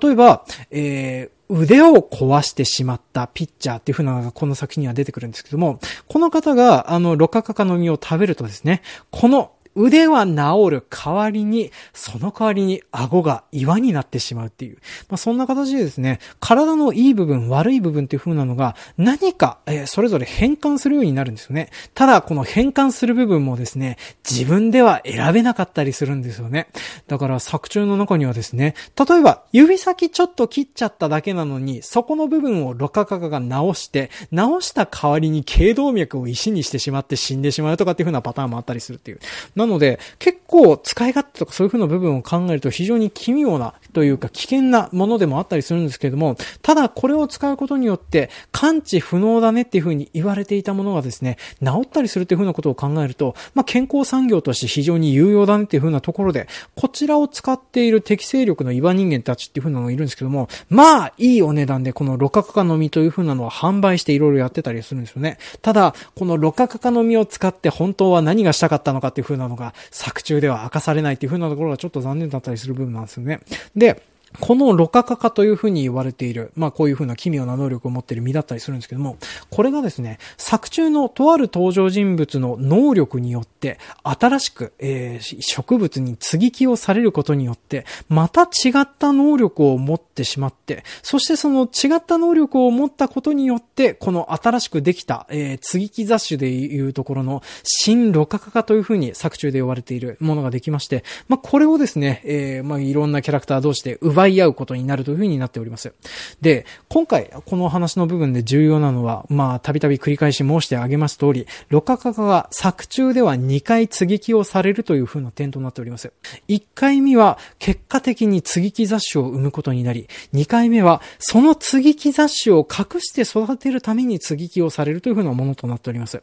Speaker 1: 例えば、えー、腕を壊してしまったピッチャーっていう風なのがこの作品には出てくるんですけども、この方が、あの、ロカカカの実を食べるとですね、この腕は治る代わりに、その代わりに顎が岩になってしまうっていう。まあ、そんな形でですね、体のいい部分、悪い部分っていう風なのが何か、えー、それぞれ変換するようになるんですよね。ただ、この変換する部分もですね、自分では選べなかったりするんですよね。だから作中の中にはですね、例えば指先ちょっと切っちゃっただけなのに、そこの部分をロカカカが直して、直した代わりに頸動脈を石にしてしまって死んでしまうとかっていう風なパターンもあったりするっていう。なので、結構使い勝手とかそういう風な部分を考えると非常に奇妙なというか危険なものでもあったりするんですけれども、ただこれを使うことによって感知不能だねっていう風に言われていたものがですね、治ったりするっていう風なことを考えると、まあ、健康産業として非常に有用だねっていう風なところで、こちらを使っている適正力の岩人間たちっていう風なのがいるんですけども、まあ、いいお値段でこのロカカカの実という風なのは販売していろいろやってたりするんですよね。ただ、このロカカカの実を使って本当は何がしたかったのかっていう風なのが作中では明かされないっていう風なところがちょっと残念だったりする部分なんですよね。で、このロカカカというふうに言われている、まあこういうふうな奇妙な能力を持っている身だったりするんですけども、これがですね、作中のとある登場人物の能力によって、新しく、えー、植物に接ぎ木をされることによって、また違った能力を持ってしまって、そしてその違った能力を持ったことによって、この新しくできた、えー、接ぎ木雑種でいうところの新ロカカカというふうに作中で呼ばれているものができまして、まあこれをですね、えー、まあいろんなキャラクター同士で奪奪い合うことになるというふうになっております。で、今回、この話の部分で重要なのは、まあ、たびたび繰り返し申してあげます通り、ロカカカが作中では2回継ぎ木をされるというふうな点となっております。1回目は、結果的に継ぎ木雑種を生むことになり、2回目は、その継ぎ木雑種を隠して育てるために継ぎ木をされるというふうなものとなっております。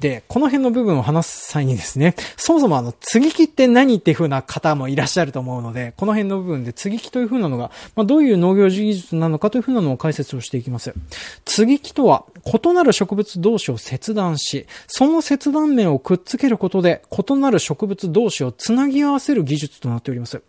Speaker 1: で、この辺の部分を話す際にですね、そもそもあの、継ぎ木って何っていうふうな方もいらっしゃると思うので、この辺の部分で継ぎ木というふうなのが、まあ、どういう農業技術なのかというふうなのを解説をしていきます。接ぎ木とは、異なる植物同士を切断し、その切断面をくっつけることで異なる植物同士をつなぎ合わせる技術となっております。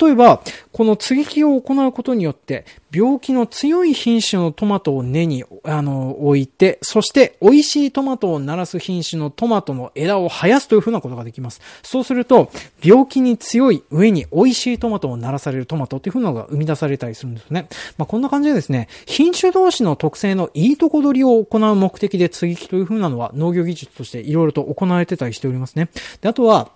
Speaker 1: 例えば、この接ぎ木を行うことによって、病気の強い品種のトマトを根に、あの、置いて、そして美味しいトマトを鳴らす品種のトマトの枝を生やすというふうなことができます。そうすると、病気に強い上に美味しいトマトを鳴らされるトマトっていうふうのが生み出されたりするんですね。まあ、こんな感じでですね、品種同士の特性のいいとこ取りを行う目的で接ぎ木というふうなのは農業技術としていろいろと行われてたりしておりますね。で、あとは、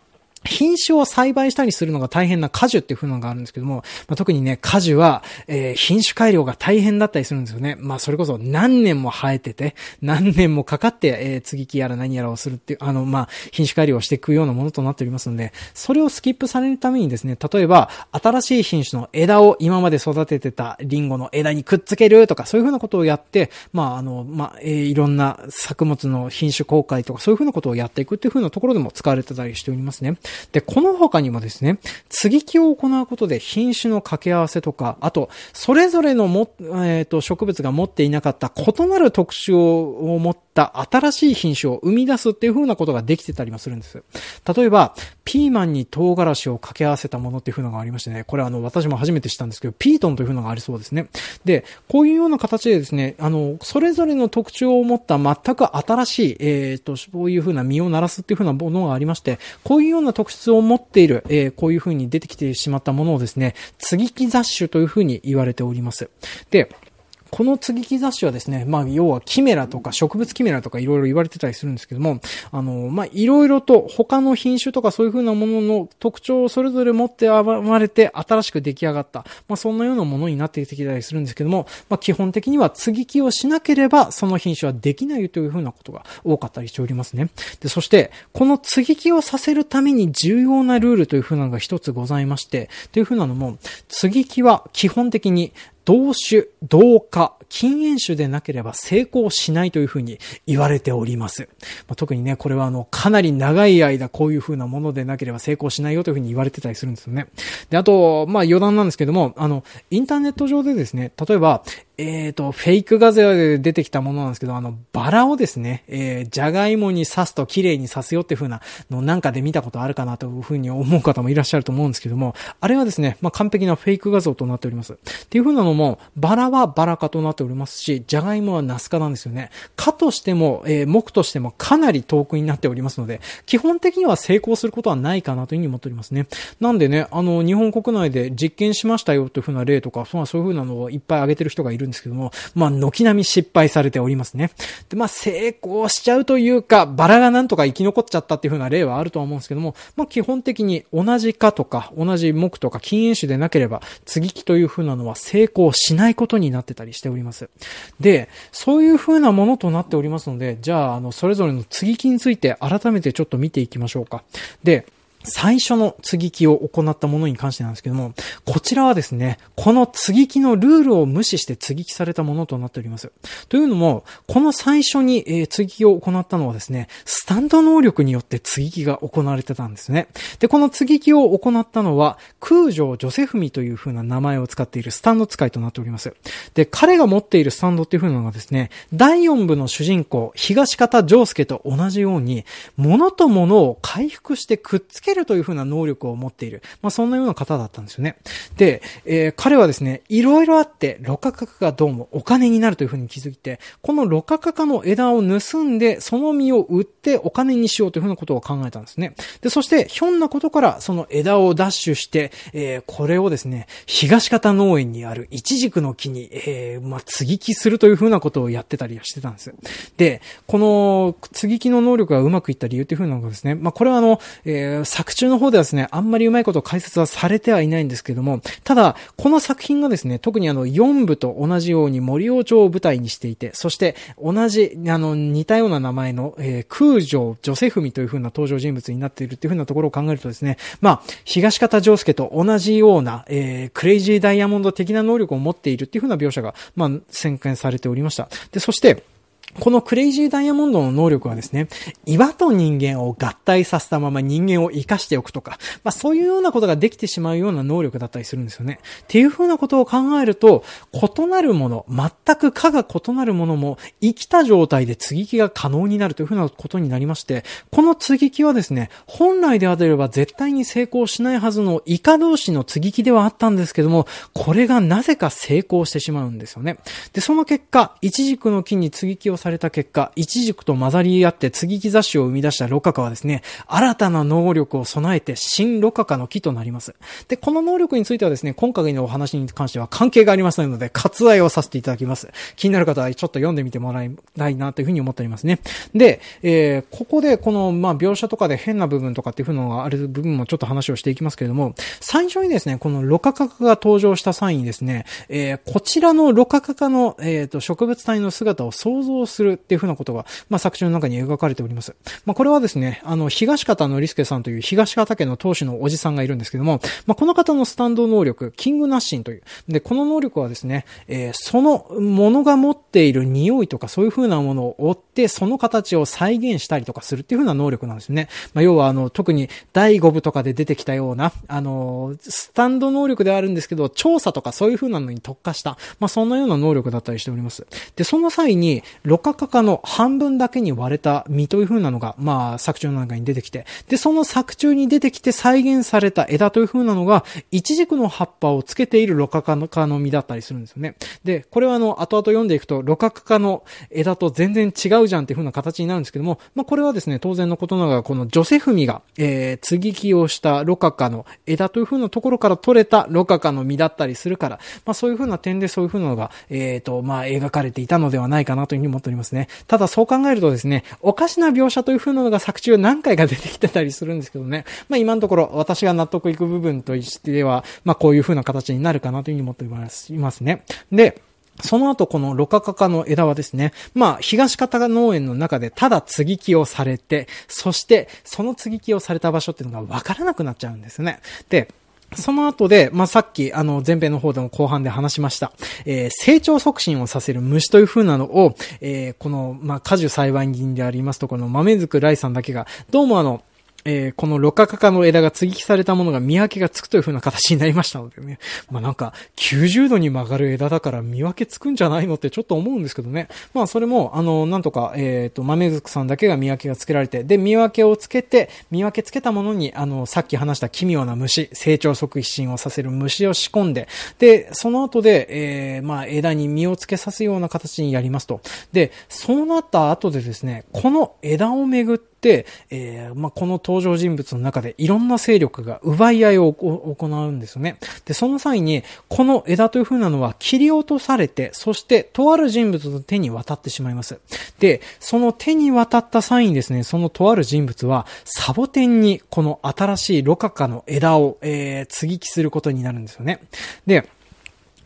Speaker 1: 品種を栽培したりするのが大変な果樹っていう風なのがあるんですけども、まあ、特にね、果樹は、えー、品種改良が大変だったりするんですよね。まあ、それこそ何年も生えてて、何年もかかって、えー、継ぎ木やら何やらをするっていう、あの、まあ、品種改良をしていくようなものとなっておりますので、それをスキップされるためにですね、例えば、新しい品種の枝を今まで育ててたリンゴの枝にくっつけるとか、そういう風なことをやって、まあ、あの、まあ、えー、いろんな作物の品種公開とか、そういう風なことをやっていくっていう風なところでも使われてたりしておりますね。で、この他にもですね、継ぎ木を行うことで品種の掛け合わせとか、あと、それぞれのも、えっ、ー、と、植物が持っていなかった異なる特徴を持ったた新しい品種を生み出すっていう風なことができてたりもするんです。例えば、ピーマンに唐辛子を掛け合わせたものっていう風のがありましてね、これあの、私も初めて知ったんですけど、ピートンという風のがありそうですね。で、こういうような形でですね、あの、それぞれの特徴を持った全く新しい、えっ、ー、と、そういう風な実を鳴らすっていう風なものがありまして、こういうような特質を持っている、えー、こういう風に出てきてしまったものをですね、継ぎ木雑種という風に言われております。で、この継ぎ木雑誌はですね、まあ、要はキメラとか植物キメラとかいろいろ言われてたりするんですけども、あの、まあ、いろいろと他の品種とかそういう風なものの特徴をそれぞれ持って生まれて新しく出来上がった、まあ、そんなようなものになってきたりするんですけども、まあ、基本的には継ぎ木をしなければその品種はできないという風なことが多かったりしておりますね。で、そして、この継ぎ木をさせるために重要なルールという風なのが一つございまして、という風なのも、継ぎ木は基本的に同種、同化、禁煙種でなければ成功しないというふうに言われております。まあ、特にね、これはあの、かなり長い間こういうふうなものでなければ成功しないよというふうに言われてたりするんですよね。で、あと、まあ余談なんですけども、あの、インターネット上でですね、例えば、えっ、ー、と、フェイク画像で出てきたものなんですけど、あの、バラをですね、えー、じゃがいもに刺すと綺麗に刺すよっていう風なのなんかで見たことあるかなという風に思う方もいらっしゃると思うんですけども、あれはですね、まあ、完璧なフェイク画像となっております。っていう風なのも、バラはバラ科となっておりますし、じゃがいもはナス科なんですよね。科としても、えー、木としてもかなり遠くになっておりますので、基本的には成功することはないかなという風に思っておりますね。なんでね、あの、日本国内で実験しましたよという風な例とか、そういう風なのをいっぱい挙げてる人がいるんですけども、まあ、軒並み失敗されておりますね。で、まあ、成功しちゃうというか、バラがなんとか生き残っちゃったっていう風な例はあるとは思うんですけども、まあ、基本的に同じ科とか、同じ木とか禁煙種でなければ、継ぎ木という風なのは成功しないことになってたりしております。で、そういう風なものとなっておりますので、じゃあ、あの、それぞれの継ぎ木について改めてちょっと見ていきましょうか。で、最初の継ぎ木を行ったものに関してなんですけども、こちらはですね、この継ぎ木のルールを無視して継ぎ木されたものとなっております。というのも、この最初に、えー、継ぎ木を行ったのはですね、スタンド能力によって継ぎ木が行われてたんですね。で、この継ぎ木を行ったのは、空城ジョセフミという風な名前を使っているスタンド使いとなっております。で、彼が持っているスタンドっていう風なのがですね、第4部の主人公、東方丈介と同じように、物と物を回復してくっつけけるというふうな能力を持っている。まあ、そんなような方だったんですよね。で、えー、彼はですね、いろいろあって、ロカカカがどうもお金になるというふうに気づいて、このロカカカの枝を盗んで、その実を売ってお金にしようというふうなことを考えたんですね。で、そして、ひょんなことから、その枝をダッシュして、えー、これをですね、東方農園にあるイチジクの木に、えー、まあ、継ぎ木するというふうなことをやってたりはしてたんです。で、この、継ぎ木の能力がうまくいった理由というふうなのがですね、まあ、これはあの、えー、作中の方ではですね、あんまりうまいこと解説はされてはいないんですけども、ただ、この作品がですね、特にあの、4部と同じように森王朝を舞台にしていて、そして同じ、あの、似たような名前の、えー、空城ジョセフミという風な登場人物になっているっていう風なところを考えるとですね、まあ、東方丈介と同じような、えー、クレイジーダイヤモンド的な能力を持っているっていう風な描写が、まあ、宣言されておりました。で、そして、このクレイジーダイヤモンドの能力はですね、岩と人間を合体させたまま人間を生かしておくとか、まあそういうようなことができてしまうような能力だったりするんですよね。っていうふうなことを考えると、異なるもの、全く科が異なるものも生きた状態で接ぎ木が可能になるというふうなことになりまして、この接ぎ木はですね、本来であれば絶対に成功しないはずのイカ同士の接ぎ木ではあったんですけども、これがなぜか成功してしまうんですよね。で、その結果、一軸の木に接ぎ木をされた結果、一軸と混ざり合って継ぎ木雑誌を生み出したロカカはですね、新たな能力を備えて新ロカカの木となります。で、この能力についてはですね、今回のお話に関しては関係がありませんので、割愛をさせていただきます。気になる方はちょっと読んでみてもらいたいなというふうに思っておりますね。で、えー、ここでこの、まあ、描写とかで変な部分とかっていうのがある部分もちょっと話をしていきますけれども、最初にですね、このロカカカが登場した際にですね、えー、こちらのロカカカの、えっ、ー、と、植物体の姿を想像するっていうふうなことが、まあ、作中の中に描かれております。まあ、これはですね、あの、東方のりすけさんという東方家の当主のおじさんがいるんですけども、まあ、この方のスタンド能力、キングナッシンという。で、この能力はですね、えー、そのものが持っている匂いとかそういう風なものを追って、その形を再現したりとかするっていう風な能力なんですね。まあ、要はあの、特に第5部とかで出てきたような、あの、スタンド能力ではあるんですけど、調査とかそういう風なのに特化した、まあ、そんなような能力だったりしております。で、その際に、ロカカカの半分だけに割れた実という風なのが、まあ、作中の中に出てきて、で、その作中に出てきて再現された枝という風なのが、一軸の葉っぱをつけているロカカの実だったりするんですよね。で、これはあの、後々読んでいくと、ロカカカの枝と全然違うじゃんっていう風な形になるんですけども、まあ、これはですね、当然のことながら、このジョセフミが、えー、継ぎ木をしたロカカの枝という風なところから取れたロカカの実だったりするから、まあ、そういう風な点でそういう風なのが、えっ、ー、と、まあ、描かれていたのではないかなという風に思っておりますね。ただそう考えるとですね、おかしな描写という風なのが作中何回か出てきてたりするんですけどね。まあ今のところ私が納得いく部分としては、まあこういう風な形になるかなという風に思っていますね。で、その後このロカカカの枝はですね、まあ、東方農園の中でただ継ぎ木をされて、そしてその継ぎ木をされた場所っていうのがわからなくなっちゃうんですね。で、その後で、まあ、さっき、あの、前編の方でも後半で話しました、えー、成長促進をさせる虫という風なのを、えー、この、まあ、果樹栽培人でありますとこの豆づくらいさんだけが、どうもあの、えー、このロカカカの枝が継ぎ木されたものが見分けがつくという風な形になりましたのでね。まあなんか、90度に曲がる枝だから見分けつくんじゃないのってちょっと思うんですけどね。まあそれも、あの、なんとか、えっ、ー、と、豆づくさんだけが見分けがつけられて、で、見分けをつけて、見分けつけたものに、あの、さっき話した奇妙な虫、成長促進をさせる虫を仕込んで、で、その後で、えー、まあ枝に実をつけさすような形にやりますと。で、そうなった後でですね、この枝をめぐって、、えー、まあ、この登場人物の中でいろんな勢力が奪い合いを行うんですよね。で、その際に、この枝という風なのは切り落とされて、そしてとある人物の手に渡ってしまいます。で、その手に渡った際にですね、そのとある人物は、サボテンにこの新しいロカカの枝を、えー、継ぎ木することになるんですよね。で、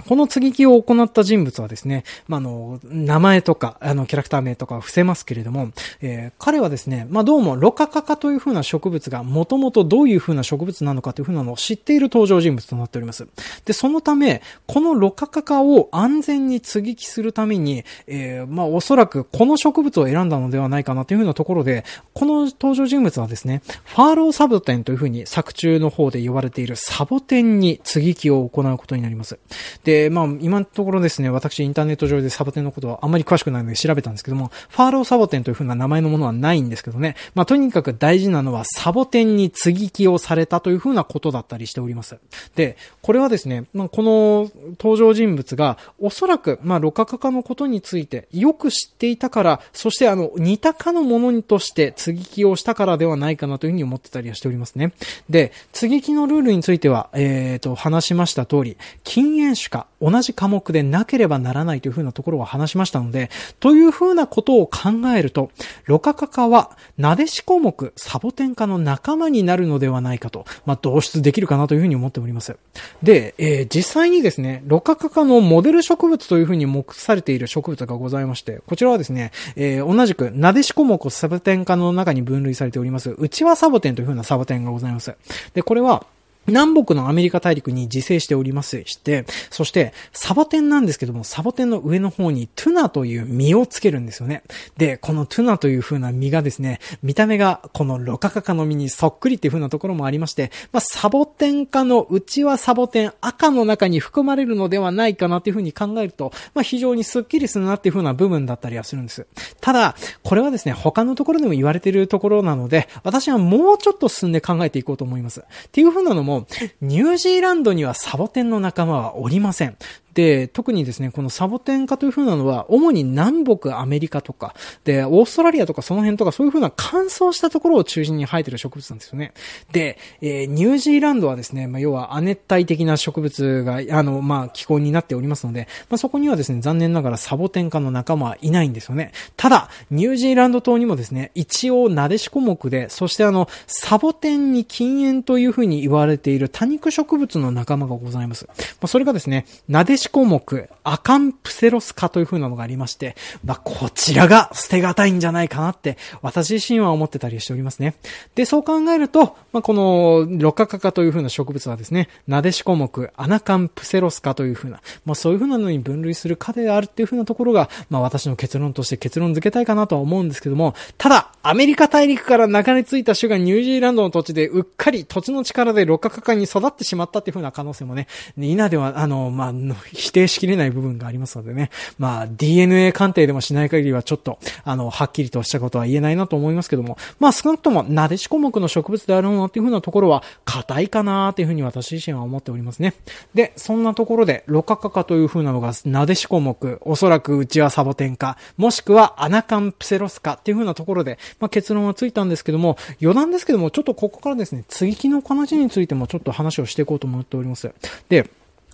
Speaker 1: この継ぎ木を行った人物はですね、まあ、の、名前とか、あの、キャラクター名とかは伏せますけれども、えー、彼はですね、まあ、どうも、ロカカカという風な植物が、もともとどういう風な植物なのかという風なのを知っている登場人物となっております。で、そのため、このロカカカを安全に継ぎ木するために、えー、まあ、おそらくこの植物を選んだのではないかなという風なところで、この登場人物はですね、ファーローサボテンという風に作中の方で呼ばれているサボテンに継ぎ木を行うことになります。で、で、まあ、今のところですね、私インターネット上でサボテンのことはあまり詳しくないので調べたんですけども、ファーローサボテンという風な名前のものはないんですけどね、まあ、とにかく大事なのはサボテンに接ぎ木をされたという風なことだったりしております。で、これはですね、まあ、この登場人物が、おそらく、まあ、ロカカカのことについてよく知っていたから、そしてあの、似たかのものとして接ぎ木をしたからではないかなというふうに思ってたりはしておりますね。で、接ぎ木のルールについては、えっ、ー、と、話しました通り、禁煙種か同じ科目でなければならないというふうなところを話しましたので、というふうなことを考えると、ロカカカは、なでしこ目、サボテン科の仲間になるのではないかと、まあ、導出できるかなというふうに思っております。で、えー、実際にですね、ロカカカのモデル植物というふうに目されている植物がございまして、こちらはですね、えー、同じく、なでしこ目サボテン科の中に分類されております、内輪サボテンというふうなサボテンがございます。で、これは、南北のアメリカ大陸に自生しておりますして、そしてサボテンなんですけども、サボテンの上の方にトゥナという実をつけるんですよね。で、このトゥナという風な実がですね、見た目がこのロカカカの実にそっくりっていう風なところもありまして、まあ、サボテン科のうちはサボテン赤の中に含まれるのではないかなっていう風に考えると、まあ、非常にスッキリするなっていう風な部分だったりはするんです。ただ、これはですね、他のところでも言われているところなので、私はもうちょっと進んで考えていこうと思います。っていう風なのも、ニュージーランドにはサボテンの仲間はおりません。で、特にですね、このサボテン科という風なのは、主に南北アメリカとか、で、オーストラリアとかその辺とかそういう風な乾燥したところを中心に生えてる植物なんですよね。で、えー、ニュージーランドはですね、まあ、要は亜熱帯的な植物が、あの、まあ、気候になっておりますので、まあ、そこにはですね、残念ながらサボテン科の仲間はいないんですよね。ただ、ニュージーランド島にもですね、一応ナデシコ目で、そしてあの、サボテンに禁煙という風に言われている多肉植物の仲間がございます。まあ、それがですね、ナデシコ目、アカンプセロス科という風なのがありまして、まあ、こちらが捨てがたいんじゃないかなって、私自身は思ってたりしておりますね。で、そう考えると、まあ、この、ロカカ科という風な植物はですね、ナデシコ目、アナカンプセロス科という風な、まあ、そういう風なのに分類する科であるっていう風なところが、まあ、私の結論として結論付けたいかなとは思うんですけども、ただ、アメリカ大陸から流れ着いた種がニュージーランドの土地でうっかり土地の力でロカカ科に育ってしまったっていう風な可能性もね、稲では、あの、まあ、否定しきれない部分がありますのでね。まあ、DNA 鑑定でもしない限りはちょっと、あの、はっきりとしたことは言えないなと思いますけども、まあ、少なくとも、なでしこ目の植物であるものっていうふうなところは、硬いかなっていうふうに私自身は思っておりますね。で、そんなところで、ロカカカというふうなのが、なでしこ目、おそらくうちはサボテンか、もしくはアナカンプセロスカっていうふうなところで、まあ、結論はついたんですけども、余談ですけども、ちょっとここからですね、接ぎ木の話についてもちょっと話をしていこうと思っております。で、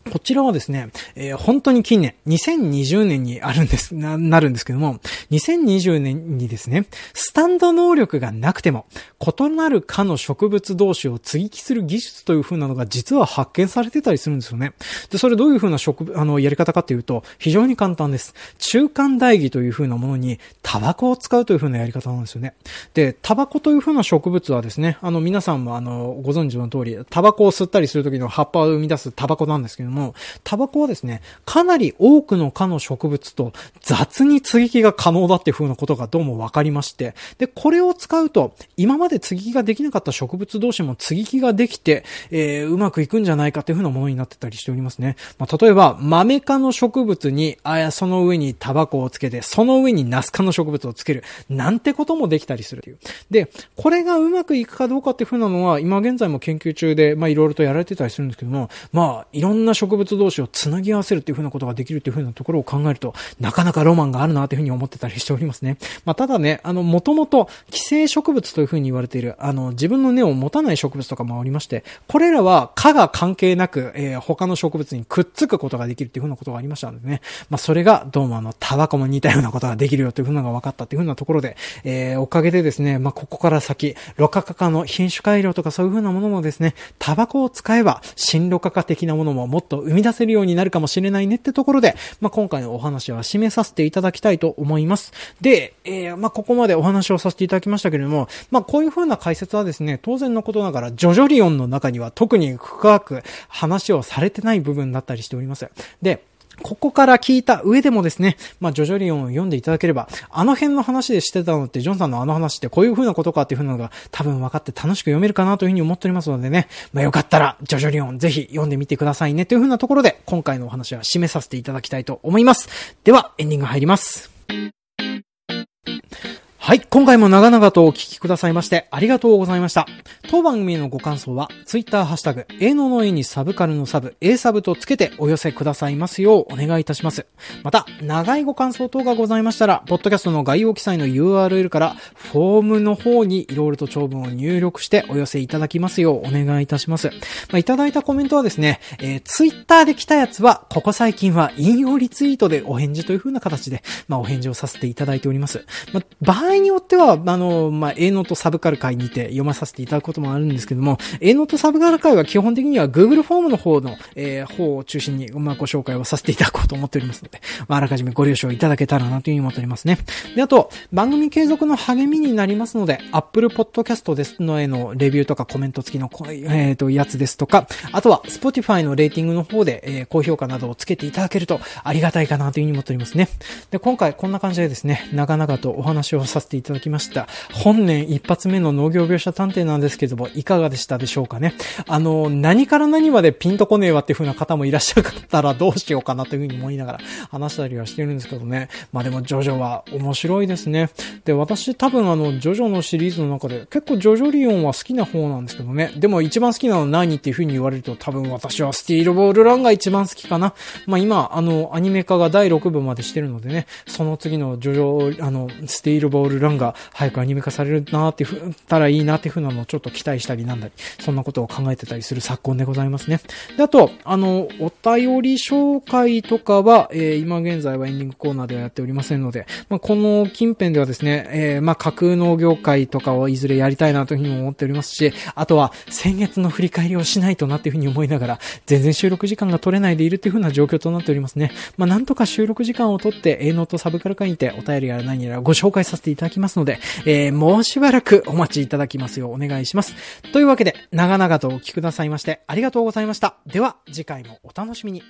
Speaker 1: こちらはですね、えー、本当に近年、2020年にあるんです、な、なるんですけども、2020年にですね、スタンド能力がなくても、異なる科の植物同士を接ぎ木する技術という風なのが実は発見されてたりするんですよね。で、それどういう風な植、あの、やり方かっていうと、非常に簡単です。中間代議という風なものに、タバコを使うという風なやり方なんですよね。で、タバコという風な植物はですね、あの、皆さんもあの、ご存知の通り、タバコを吸ったりする時の葉っぱを生み出すタバコなんですけども、も、タバコはですね、かなり多くの科の植物と雑に接ぎ木が可能だっていう風なことがどうも分かりまして、で、これを使うと、今まで接ぎ木ができなかった植物同士も接ぎ木ができて、えー、うまくいくんじゃないかっていう風なものになってたりしておりますね。まあ、例えば、豆科の植物に、あや、その上にタバコをつけて、その上にナス科の植物をつける、なんてこともできたりするという。で、これがうまくいくかどうかっていう風なのは、今現在も研究中で、まあ、いろいろとやられてたりするんですけども、まあ、いろんな植物同士をつなぎ合わせるっていう風なことができるっていう風なところを考えると、なかなかロマンがあるなという風に思ってたりしておりますね。まあ、ただね、あの、もともと寄生植物という風に言われている、あの、自分の根を持たない植物とかもありまして、これらは科が関係なく、えー、他の植物にくっつくことができるっていう風なことがありましたのでね。まあ、それが、どうもあの、タバコも似たようなことができるよという風なのが分かったっていう風なところで、えー、おかげでですね、まあ、ここから先、ロカカカの品種改良とかそういう風なものもですね、タバコを使えば、新ロカカ的なものももっと生み出せるようになるかもしれないねってところで、まあ、今回のお話は締めさせていただきたいと思います。で、えー、まあ、ここまでお話をさせていただきましたけれども、まあ、こういう風な解説はですね、当然のことながら、ジョジョリオンの中には特に深く話をされてない部分だったりしております。で、ここから聞いた上でもですね、まあ、ジョジョリオンを読んでいただければ、あの辺の話でしてたのって、ジョンさんのあの話ってこういう風なことかっていう風なのが多分分かって楽しく読めるかなという風に思っておりますのでね、まあ、よかったら、ジョジョリオンぜひ読んでみてくださいねという風なところで、今回のお話は締めさせていただきたいと思います。では、エンディング入ります。はい。今回も長々とお聞きくださいましてありがとうございました。当番組へのご感想は、ツイッターハッシュタグ、A のの絵にサブカルのサブ、A サブとつけてお寄せくださいますようお願いいたします。また、長いご感想等がございましたら、ポッドキャストの概要記載の URL から、フォームの方にいろいろと長文を入力してお寄せいただきますようお願いいたします。まあ、いただいたコメントはですね、えー、ツイッターで来たやつは、ここ最近は引用リツイートでお返事という風な形で、まあ、お返事をさせていただいております。まあ、場合によっては、あの、まあ、A ノートサブカル会にて読まさせていただくこともあるんですけども、A ノートサブカル会は基本的には Google フォームの方の、えー、方を中心に、まあ、ご紹介をさせていただこうと思っておりますので、まあ、あらかじめご了承いただけたらなというふうに思っておりますね。で、あと、番組継続の励みになりますので、Apple Podcast ですのへのレビューとかコメント付きの、えっ、ー、と、やつですとか、あとは Spotify のレーティングの方で、えー、高評価などをつけていただけるとありがたいかなというふうに思っておりますね。で、今回こんな感じでですね、長々とお話をさせていただきました。本年一発目の農業描写探偵なんですけども、いかがでしたでしょうかね？あの、何から何までピンとこねえわっていう風な方もいらっしゃる方らどうしようかなという風に思いながら話したりはしてるんですけどね。まあでも、ジョジョは面白いですね。で、私多分あの、ジョジョのシリーズの中で結構ジョジョリオンは好きな方なんですけどね。でも一番好きなのは何っていう風に言われると多分私はスティールボールランが一番好きかな。まあ今、あの、アニメ化が第6部までしてるのでね、その次のジョジョ、あの、スティールボールールランが早くアニメ化されるなーってふったらいいなっていう風なのをちょっと期待したりなんだり、そんなことを考えてたりする昨今でございますね。で、あと、あの、お便り紹介とかは、えー、今現在はエンディングコーナーではやっておりませんので、まあ、この近辺ではですね、えー、まあ、架空農業会とかをいずれやりたいなというふうに思っておりますし、あとは、先月の振り返りをしないとなっていうふうに思いながら、全然収録時間が取れないでいるというふうな状況となっておりますね。まあ、なんとか収録時間を取って、A ノートサブカル会にてお便りやら何やらご紹介させていただただきますので、えー、もうしばらくお待ちいただきますようお願いします。というわけで、長々とお聞きくださいまして、ありがとうございました。では、次回もお楽しみに。